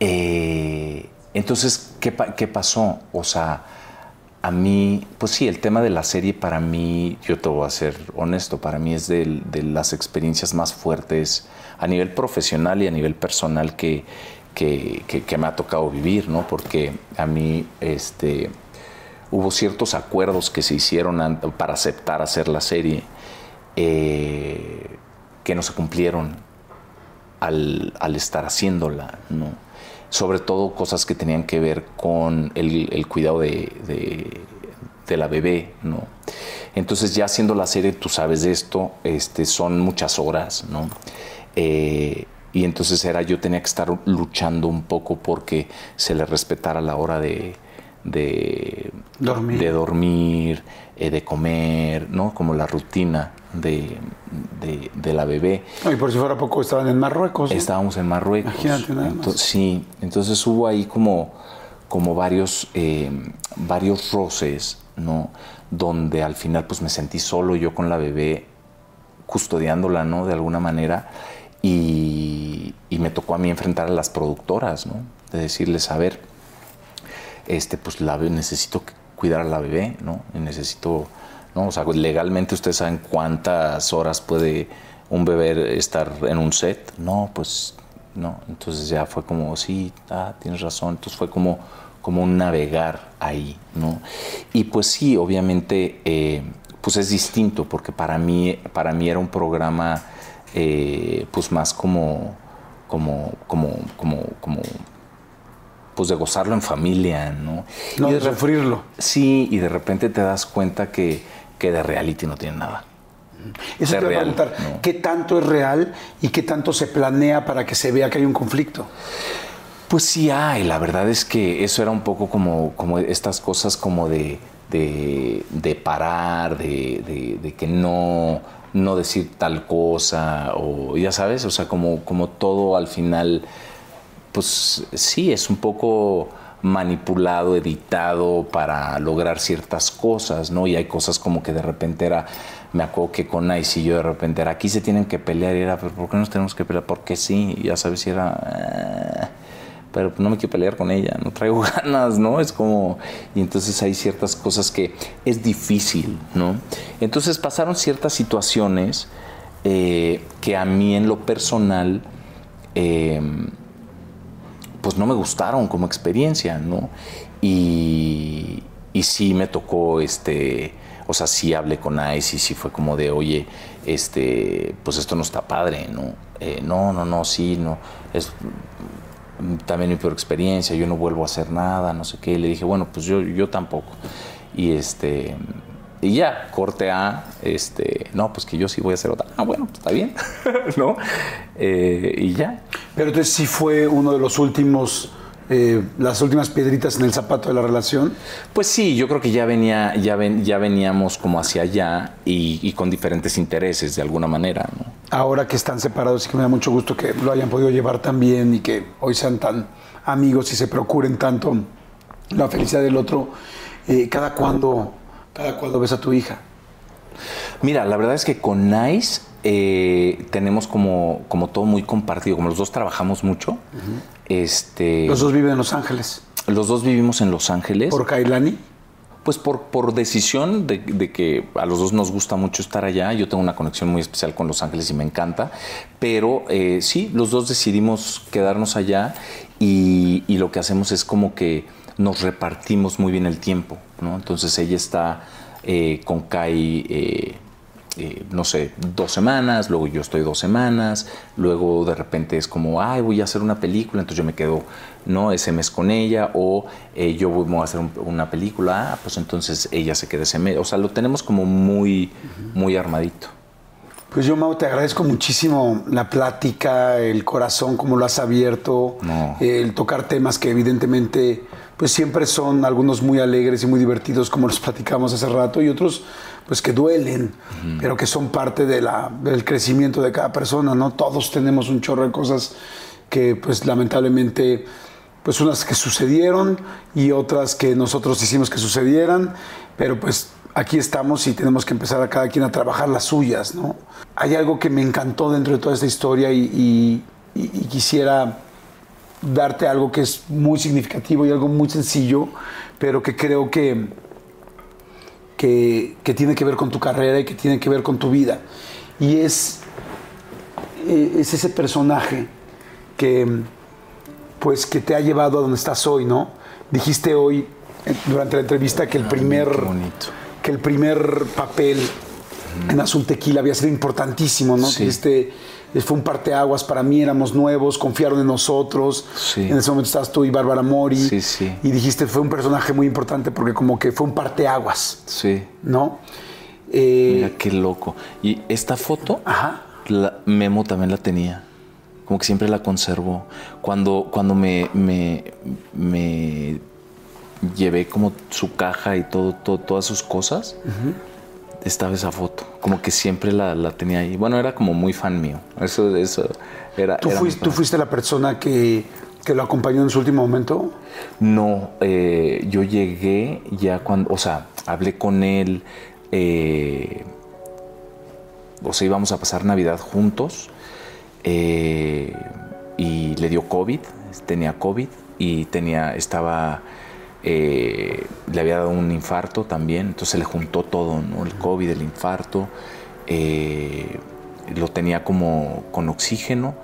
Eh, entonces, ¿qué, ¿qué, pasó? O sea, a mí, pues sí, el tema de la serie para mí, yo te voy a ser honesto, para mí es de, las experiencias más fuertes a nivel profesional y a nivel personal que, que, me ha tocado vivir, ¿no? Porque a mí este, hubo ciertos acuerdos que se hicieron para aceptar hacer la serie eh, que no se cumplieron al, estar haciéndola, ¿no? Sobre todo cosas que tenían que ver con el, cuidado de, la bebé, ¿no? Entonces ya haciendo la serie, tú sabes de esto, este, son muchas horas, ¿no? Eh, y entonces era yo tenía que estar luchando un poco porque se le respetara la hora de, de dormir, de, dormir, eh, de comer, ¿no? Como la rutina de, de, la bebé. y por si fuera poco estaban en Marruecos. Estábamos en Marruecos. Imagínate nada más. sí, entonces hubo ahí como, como varios, eh, varios roces, ¿no? Donde al final pues me sentí solo yo con la bebé custodiándola, ¿no? De alguna manera y, me tocó a mí enfrentar a las productoras, ¿no? De decirles, a ver, este, pues la necesito cuidar a la bebé, ¿no? Y necesito, ¿no? O sea, legalmente ustedes saben cuántas horas puede un bebé estar en un set. No, pues no. Entonces ya fue como, sí, ah, tienes razón. Entonces fue como, como un navegar ahí, ¿no? Y pues sí, obviamente, eh, pues es distinto, porque para mí, para mí era un programa eh, pues más como, como, como, como, como, pues de gozarlo en familia, ¿no? No, y de sufrirlo. Sí, y de repente te das cuenta que, que de reality no tiene nada. Eso te voy a preguntar, ¿qué tanto es real y qué tanto se planea para que se vea que hay un conflicto? Pues sí hay, la verdad es que eso era un poco como, como estas cosas como de, de, de parar, de, de, de que no no decir tal cosa o ya sabes, o sea, como, como todo al final, pues sí, es un poco manipulado, editado para lograr ciertas cosas, ¿no? Y hay cosas como que de repente era, me acuerdo que con Nice y yo de repente era, aquí se tienen que pelear y era, pero ¿por qué nos tenemos que pelear? Porque sí, ya sabes, si era... Ah, pero no me quiero pelear con ella, no traigo ganas, ¿no? Es como, y entonces hay ciertas cosas que es difícil, ¿no? Entonces pasaron ciertas situaciones eh, que a mí en lo personal, em, pues no me gustaron como experiencia, ¿no? Y, y sí me tocó, este, o sea, sí hablé con Ice y sí fue como de, oye, este, pues esto no está padre, ¿no? Eh, no, no, no, sí, no, es también mi peor experiencia, yo no vuelvo a hacer nada, no sé qué. Y le dije, bueno, pues yo, yo tampoco. Y este y ya, corte A, este, no, pues que yo sí voy a hacer otra. Ah, bueno, pues está bien, ¿no? Eh, y ya. Pero entonces sí fue uno de los últimos, eh, las últimas piedritas en el zapato de la relación. Pues sí, yo creo que ya venía, ya, ven, ya veníamos como hacia allá y, y, con diferentes intereses de alguna manera, ¿no? ahora que están separados y que me da mucho gusto que lo hayan podido llevar tan bien y que hoy sean tan amigos y se procuren tanto la felicidad del otro, eh, ¿cada cuándo cada cuando ves a tu hija? Mira, la verdad es que con Nice eh, tenemos como, como todo muy compartido, como los dos trabajamos mucho. este, los dos viven en Los Ángeles. Los dos vivimos en Los Ángeles. ¿Por Kailani? Pues por, por decisión de, que a los dos nos gusta mucho estar allá. Yo tengo una conexión muy especial con Los Ángeles y me encanta. Pero eh, sí, los dos decidimos quedarnos allá y, lo que hacemos es como que nos repartimos muy bien el tiempo, ¿no? Entonces ella está eh, con Kai, eh, eh, no sé, dos semanas, luego yo estoy dos semanas, luego de repente es como, ay, voy a hacer una película, entonces yo me quedo, ¿no? Ese mes con ella, o yo voy a hacer una película, ah, pues entonces ella se queda ese mes, o sea, lo tenemos como muy, muy armadito. Pues yo, Mau, te agradezco muchísimo la plática, el corazón, como lo has abierto, el tocar temas que evidentemente pues siempre son algunos muy alegres y muy divertidos, como los platicamos hace rato, y otros pues que duelen, pero que son parte de la, del crecimiento de cada persona, ¿no? Todos tenemos un chorro de cosas que pues lamentablemente pues unas que sucedieron y otras que nosotros hicimos que sucedieran, pero pues aquí estamos y tenemos que empezar a cada quien a trabajar las suyas, ¿no? Hay algo que me encantó dentro de toda esta historia y, quisiera darte algo que es muy significativo y algo muy sencillo, pero que creo que, que, tiene que ver con tu carrera y que tiene que ver con tu vida. Y es, eh, es ese personaje que, pues, que te ha llevado a donde estás hoy, ¿no? Dijiste hoy, eh, durante la entrevista, que el primer... bonito que el primer papel en Azul Tequila había sido importantísimo, ¿no? Que este fue un parteaguas para mí, éramos nuevos, confiaron en nosotros. En ese momento estabas tú y Bárbara Mori. Sí, sí. Y dijiste, fue un personaje muy importante porque como que fue un parteaguas. Sí. ¿No? Eh, Mira, qué loco. Y esta foto, Ajá. Memo también la tenía. Como que siempre la conservó. Cuando, cuando me, me, me llevé como su caja y todo, todas sus cosas, estaba esa foto. Como que siempre la, tenía ahí. Bueno, era como muy fan mío. Eso, eso era. ¿Tú, fuiste, ¿tú fuiste la persona que, lo acompañó en su último momento? No, eh, yo llegué ya cuando, o sea, hablé con él. Eh, o sea, íbamos a pasar Navidad juntos. Eh, y le dio COVID, tenía COVID y tenía, estaba eh, le había dado un infarto también, entonces se le juntó todo, el COVID, el infarto, eh, lo tenía como con oxígeno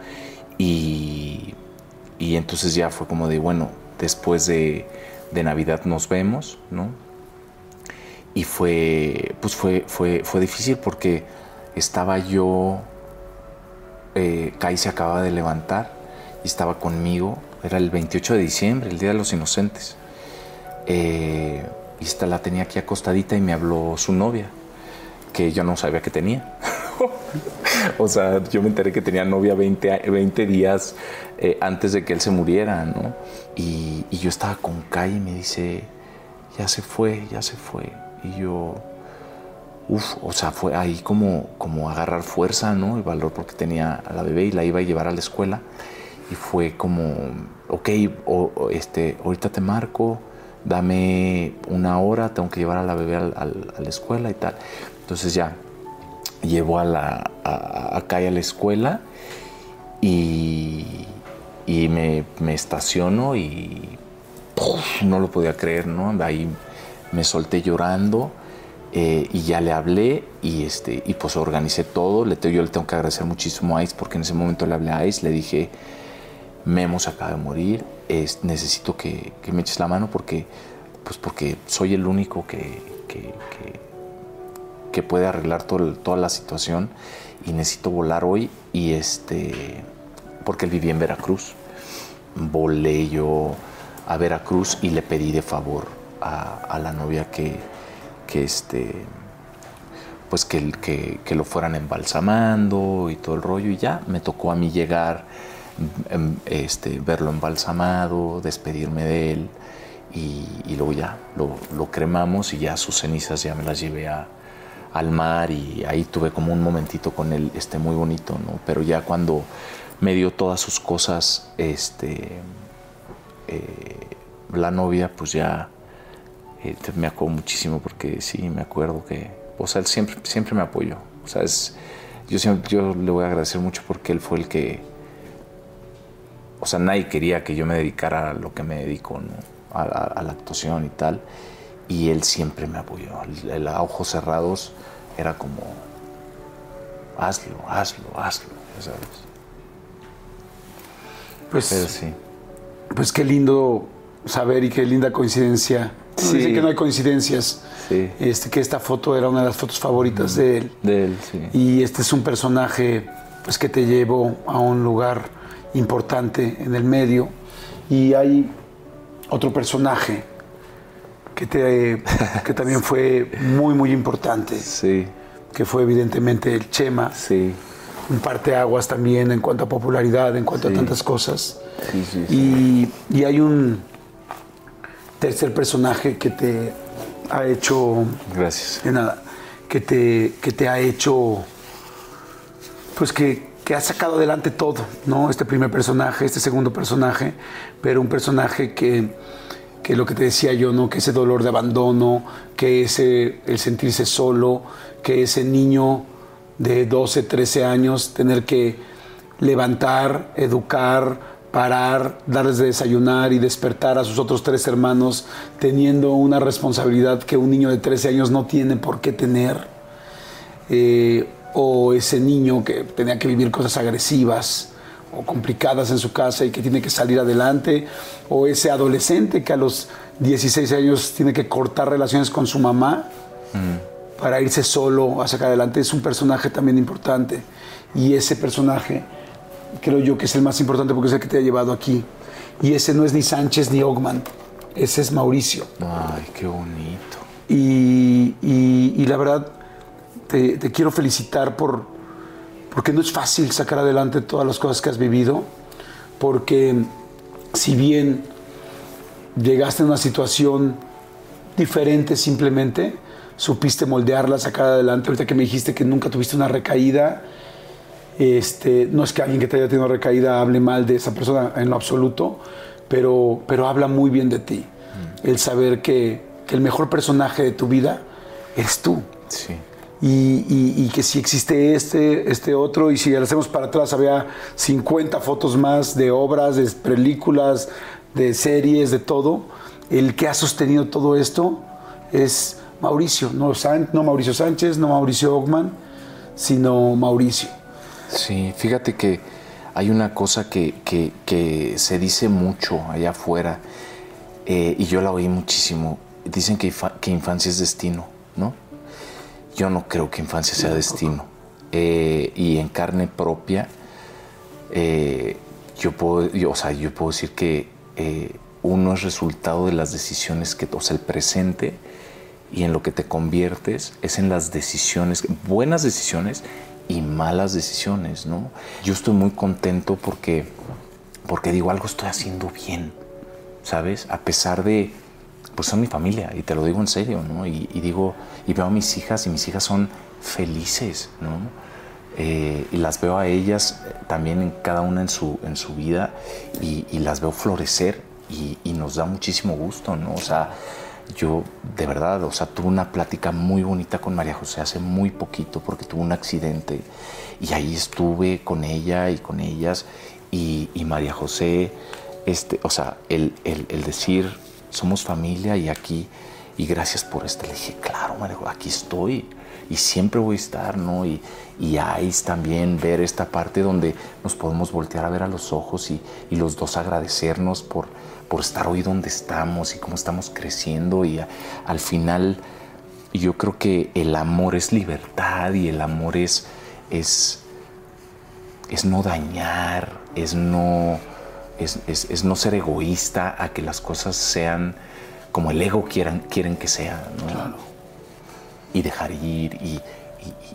y, y, entonces ya fue como de, bueno, después de, Navidad nos vemos, ¿no? Y fue, pues fue, fue, fue difícil porque estaba yo, eh, Kai se acaba de levantar y estaba conmigo, era el 28 de diciembre, el Día de los Inocentes. Eh, y esta la tenía aquí acostadita y me habló su novia, que yo no sabía que tenía. o sea, yo me enteré que tenía novia 20, 20 días eh, antes de que él se muriera, ¿no? Y, yo estaba con Kai y me dice, ya se fue, ya se fue. Y yo, uff, o sea, fue ahí como, como agarrar fuerza, ¿no? El valor porque tenía a la bebé y la iba a llevar a la escuela. Y fue como, ok, este, ahorita te marco, dame una hora, tengo que llevar a la bebé a la escuela y tal. Entonces ya llevo a la, a, a a la escuela y, y me, estaciono y no lo podía creer, ¿no? Ahí me solté llorando eh, y ya le hablé y, este, y pues organicé todo. Le, yo le tengo que agradecer muchísimo a Ice porque en ese momento le hablé a Ice, le dije, Memo se acaba de morir, es, necesito que, me eches la mano porque, pues porque soy el único que, que, puede arreglar toda la situación y necesito volar hoy y este, porque él vivía en Veracruz. Volé yo a Veracruz y le pedí de favor a, la novia que, que este, pues que, que, lo fueran embalsamando y todo el rollo y ya me tocó a mí llegar este, verlo embalsamado, despedirme de él y, luego ya lo, cremamos y ya sus cenizas ya me las llevé al mar y ahí tuve como un momentito con él este, muy bonito, ¿no? Pero ya cuando me dio todas sus cosas, este, eh, la novia, pues ya eh, me acuerdo muchísimo porque sí, me acuerdo que, o sea, él siempre, siempre me apoyó. O sea, es, yo, siempre, yo le voy a agradecer mucho porque él fue el que o sea, nadie quería que yo me dedicara a lo que me dedico, a, la actuación y tal. Y él siempre me apoyó. El, a ojos cerrados era como, hazlo, hazlo, hazlo, ya sabes. Pues, sí. Pues qué lindo saber y qué linda coincidencia. Sí. Dice que no hay coincidencias. Sí. Este, que esta foto era una de las fotos favoritas de él. De él, sí. Y este es un personaje pues, que te llevó a un lugar importante en el medio. Y hay otro personaje que, te, que también fue muy, muy importante, Sí, que fue evidentemente el Chema. sí. Un parteaguas también en cuanto a popularidad, en cuanto Sí. a tantas cosas. Sí, sí, sí. Y, y hay un tercer personaje que te ha hecho Gracias. de nada, que te, que te ha hecho, pues que, que ha sacado adelante todo, ¿no? Este primer personaje, este segundo personaje, pero un personaje que, que lo que te decía yo, ¿no? Que ese dolor de abandono, que ese, el sentirse solo, que ese niño de 12, 13 años, tener que levantar, educar, parar, darles de desayunar y despertar a sus otros tres hermanos teniendo una responsabilidad que un niño de 13 años no tiene por qué tener. Eh, o ese niño que tenía que vivir cosas agresivas o complicadas en su casa y que tiene que salir adelante, o ese adolescente que a los 16 años tiene que cortar relaciones con su mamá para irse solo a sacar adelante, es un personaje también importante. Y ese personaje creo yo que es el más importante porque es el que te ha llevado aquí. Y ese no es ni Sánchez ni Ogman, ese es Mauricio. Ay, qué bonito. Y, y- y la verdad, te, te quiero felicitar por, porque no es fácil sacar adelante todas las cosas que has vivido, porque si bien llegaste a una situación diferente simplemente, supiste moldearla, sacar adelante. Ahorita que me dijiste que nunca tuviste una recaída, este, no es que alguien que te haya tenido una recaída hable mal de esa persona en lo absoluto, pero, pero habla muy bien de ti. El saber que, que el mejor personaje de tu vida eres tú. Sí. Y, que si existe este, este otro, y si hacemos para atrás, había 50 fotos más de obras, de películas, de series, de todo. El que ha sostenido todo esto es Mauricio, no, San- no Mauricio Sánchez, no Mauricio Ogman, sino Mauricio. Sí, fíjate que hay una cosa que, que- se dice mucho allá afuera eh, y yo la oí muchísimo. Dicen que, que infancia es destino, ¿no? Yo no creo que infancia sea destino. Eh, y en carne propia, eh, yo, puedo, o sea, yo puedo decir que eh, uno es resultado de las decisiones que, o sea, el presente y en lo que te conviertes es en las decisiones, buenas decisiones y malas decisiones, ¿no? Yo estoy muy contento porque, porque digo, algo estoy haciendo bien, ¿sabes? A pesar de, pues son mi familia, y te lo digo en serio, ¿no? Y, y digo, y veo a mis hijas, y mis hijas son felices, ¿no? Eh, y las veo a ellas eh, también en cada una en su, en su vida, y, y las veo florecer, y, y nos da muchísimo gusto, ¿no? O sea, yo de verdad, o sea, tuve una plática muy bonita con María José hace muy poquito porque tuvo un accidente y ahí estuve con ella y con ellas y, y María José, este, o sea, el, el- el decir somos familia y aquí y gracias por esto, le dije, claro, aquí estoy y siempre voy a estar, ¿no? Y, y ahí también ver esta parte donde nos podemos voltear a ver a los ojos y, y los dos agradecernos por, por estar hoy donde estamos y cómo estamos creciendo y al final yo creo que el amor es libertad y el amor es, es, es no dañar, es no, es, es- es no ser egoísta a que las cosas sean como el ego quieran, quieren que sean. ¿no? Y dejar ir y, y-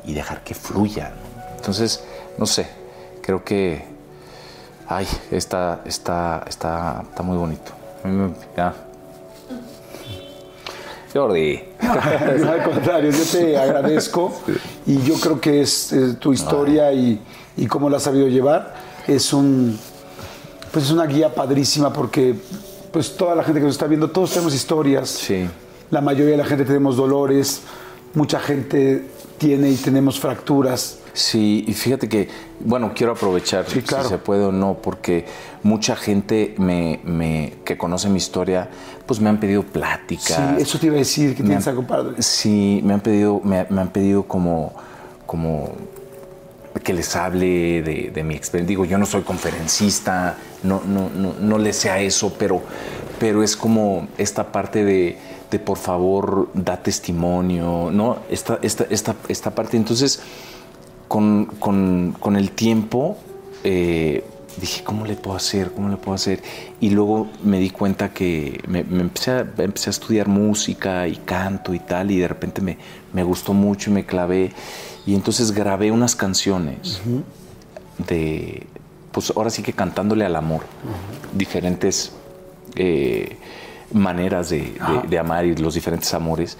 y dejar que fluya. ¿no? Entonces, no sé, creo que Ay, está, está, está, está muy bonito. Ya. Jordi. No, al contrario, yo te agradezco y yo creo que es eh, tu historia y, y cómo la has sabido llevar. Es un pues es una guía padrísima porque pues toda la gente que nos está viendo, todos tenemos historias. Sí. La mayoría de la gente tenemos dolores, mucha gente tiene y tenemos fracturas. Sí, y fíjate que, bueno, quiero aprovechar Sí, claro. si se puede o no, porque mucha gente me, me- que conoce mi historia, pues me han pedido pláticas. Sí, eso te iba a decir, que tienes han- algo padre. Sí, me han pedido, me, me han pedido como, como que les hable de, de mi experiencia. Digo, yo no soy conferencista, no, no, no, no le sé a eso, pero pero es como esta parte de, de por favor, da testimonio, ¿no? Esta, esta, esta, esta parte. Entonces, con, con, con el tiempo, eh, dije, ¿cómo le puedo hacer? ¿Cómo le puedo hacer? Y luego me di cuenta que me, empecé, a, empecé, a, estudiar música y canto y tal, y de repente me, me gustó mucho y me clavé. Y entonces grabé unas canciones de, pues ahora sí que cantándole al amor, diferentes eh, maneras de, de, amar y los diferentes amores.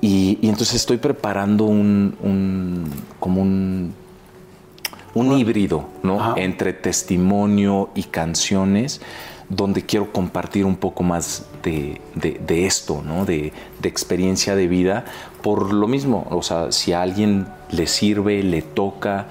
Y, y entonces estoy preparando un, un como un un híbrido, ¿no? Entre testimonio y canciones, donde quiero compartir un poco más de, esto, ¿no? De, experiencia de vida. Por lo mismo, o sea, si a alguien le sirve, le toca,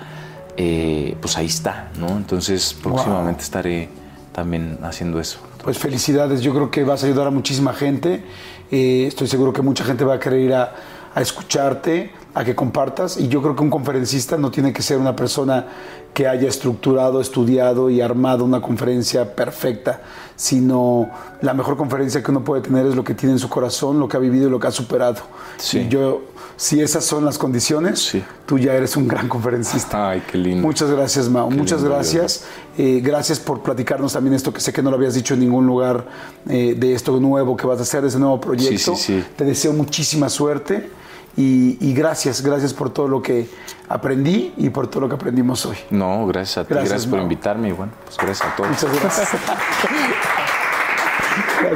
eh, pues ahí está, ¿no? Entonces, próximamente estaré también haciendo eso. Pues felicidades, yo creo que vas a ayudar a muchísima gente. Eh, estoy seguro que mucha gente va a querer ir a, a escucharte a que compartas y yo creo que un conferencista no tiene que ser una persona que haya estructurado, estudiado y armado una conferencia perfecta, sino la mejor conferencia que uno puede tener es lo que tiene en su corazón, lo que ha vivido y lo que ha superado. Sí. yo, si esas son las condiciones, tú ya eres un gran conferencista. Ay, qué lindo. Muchas gracias, Mao. Muchas gracias. Eh, gracias por platicarnos también esto que sé que no lo habías dicho en ningún lugar eh, de esto nuevo que vas a hacer, de ese nuevo proyecto. Te deseo muchísima suerte. Y, gracias, gracias por todo lo que aprendí y por todo lo que aprendimos hoy. No, gracias a ti, gracias, por invitarme y bueno, pues gracias a todos. Muchas gracias.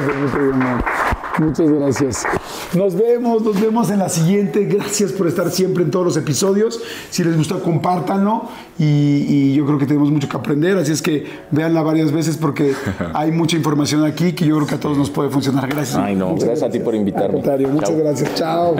Muchas gracias. Nos vemos, nos vemos en la siguiente. Gracias por estar siempre en todos los episodios. Si les gusta, compártanlo y, yo creo que tenemos mucho que aprender, así es que véanla varias veces porque hay mucha información aquí que yo creo que a todos nos puede funcionar. Gracias. Ay, no, gracias, a ti por invitarme. Muchas gracias. Chao.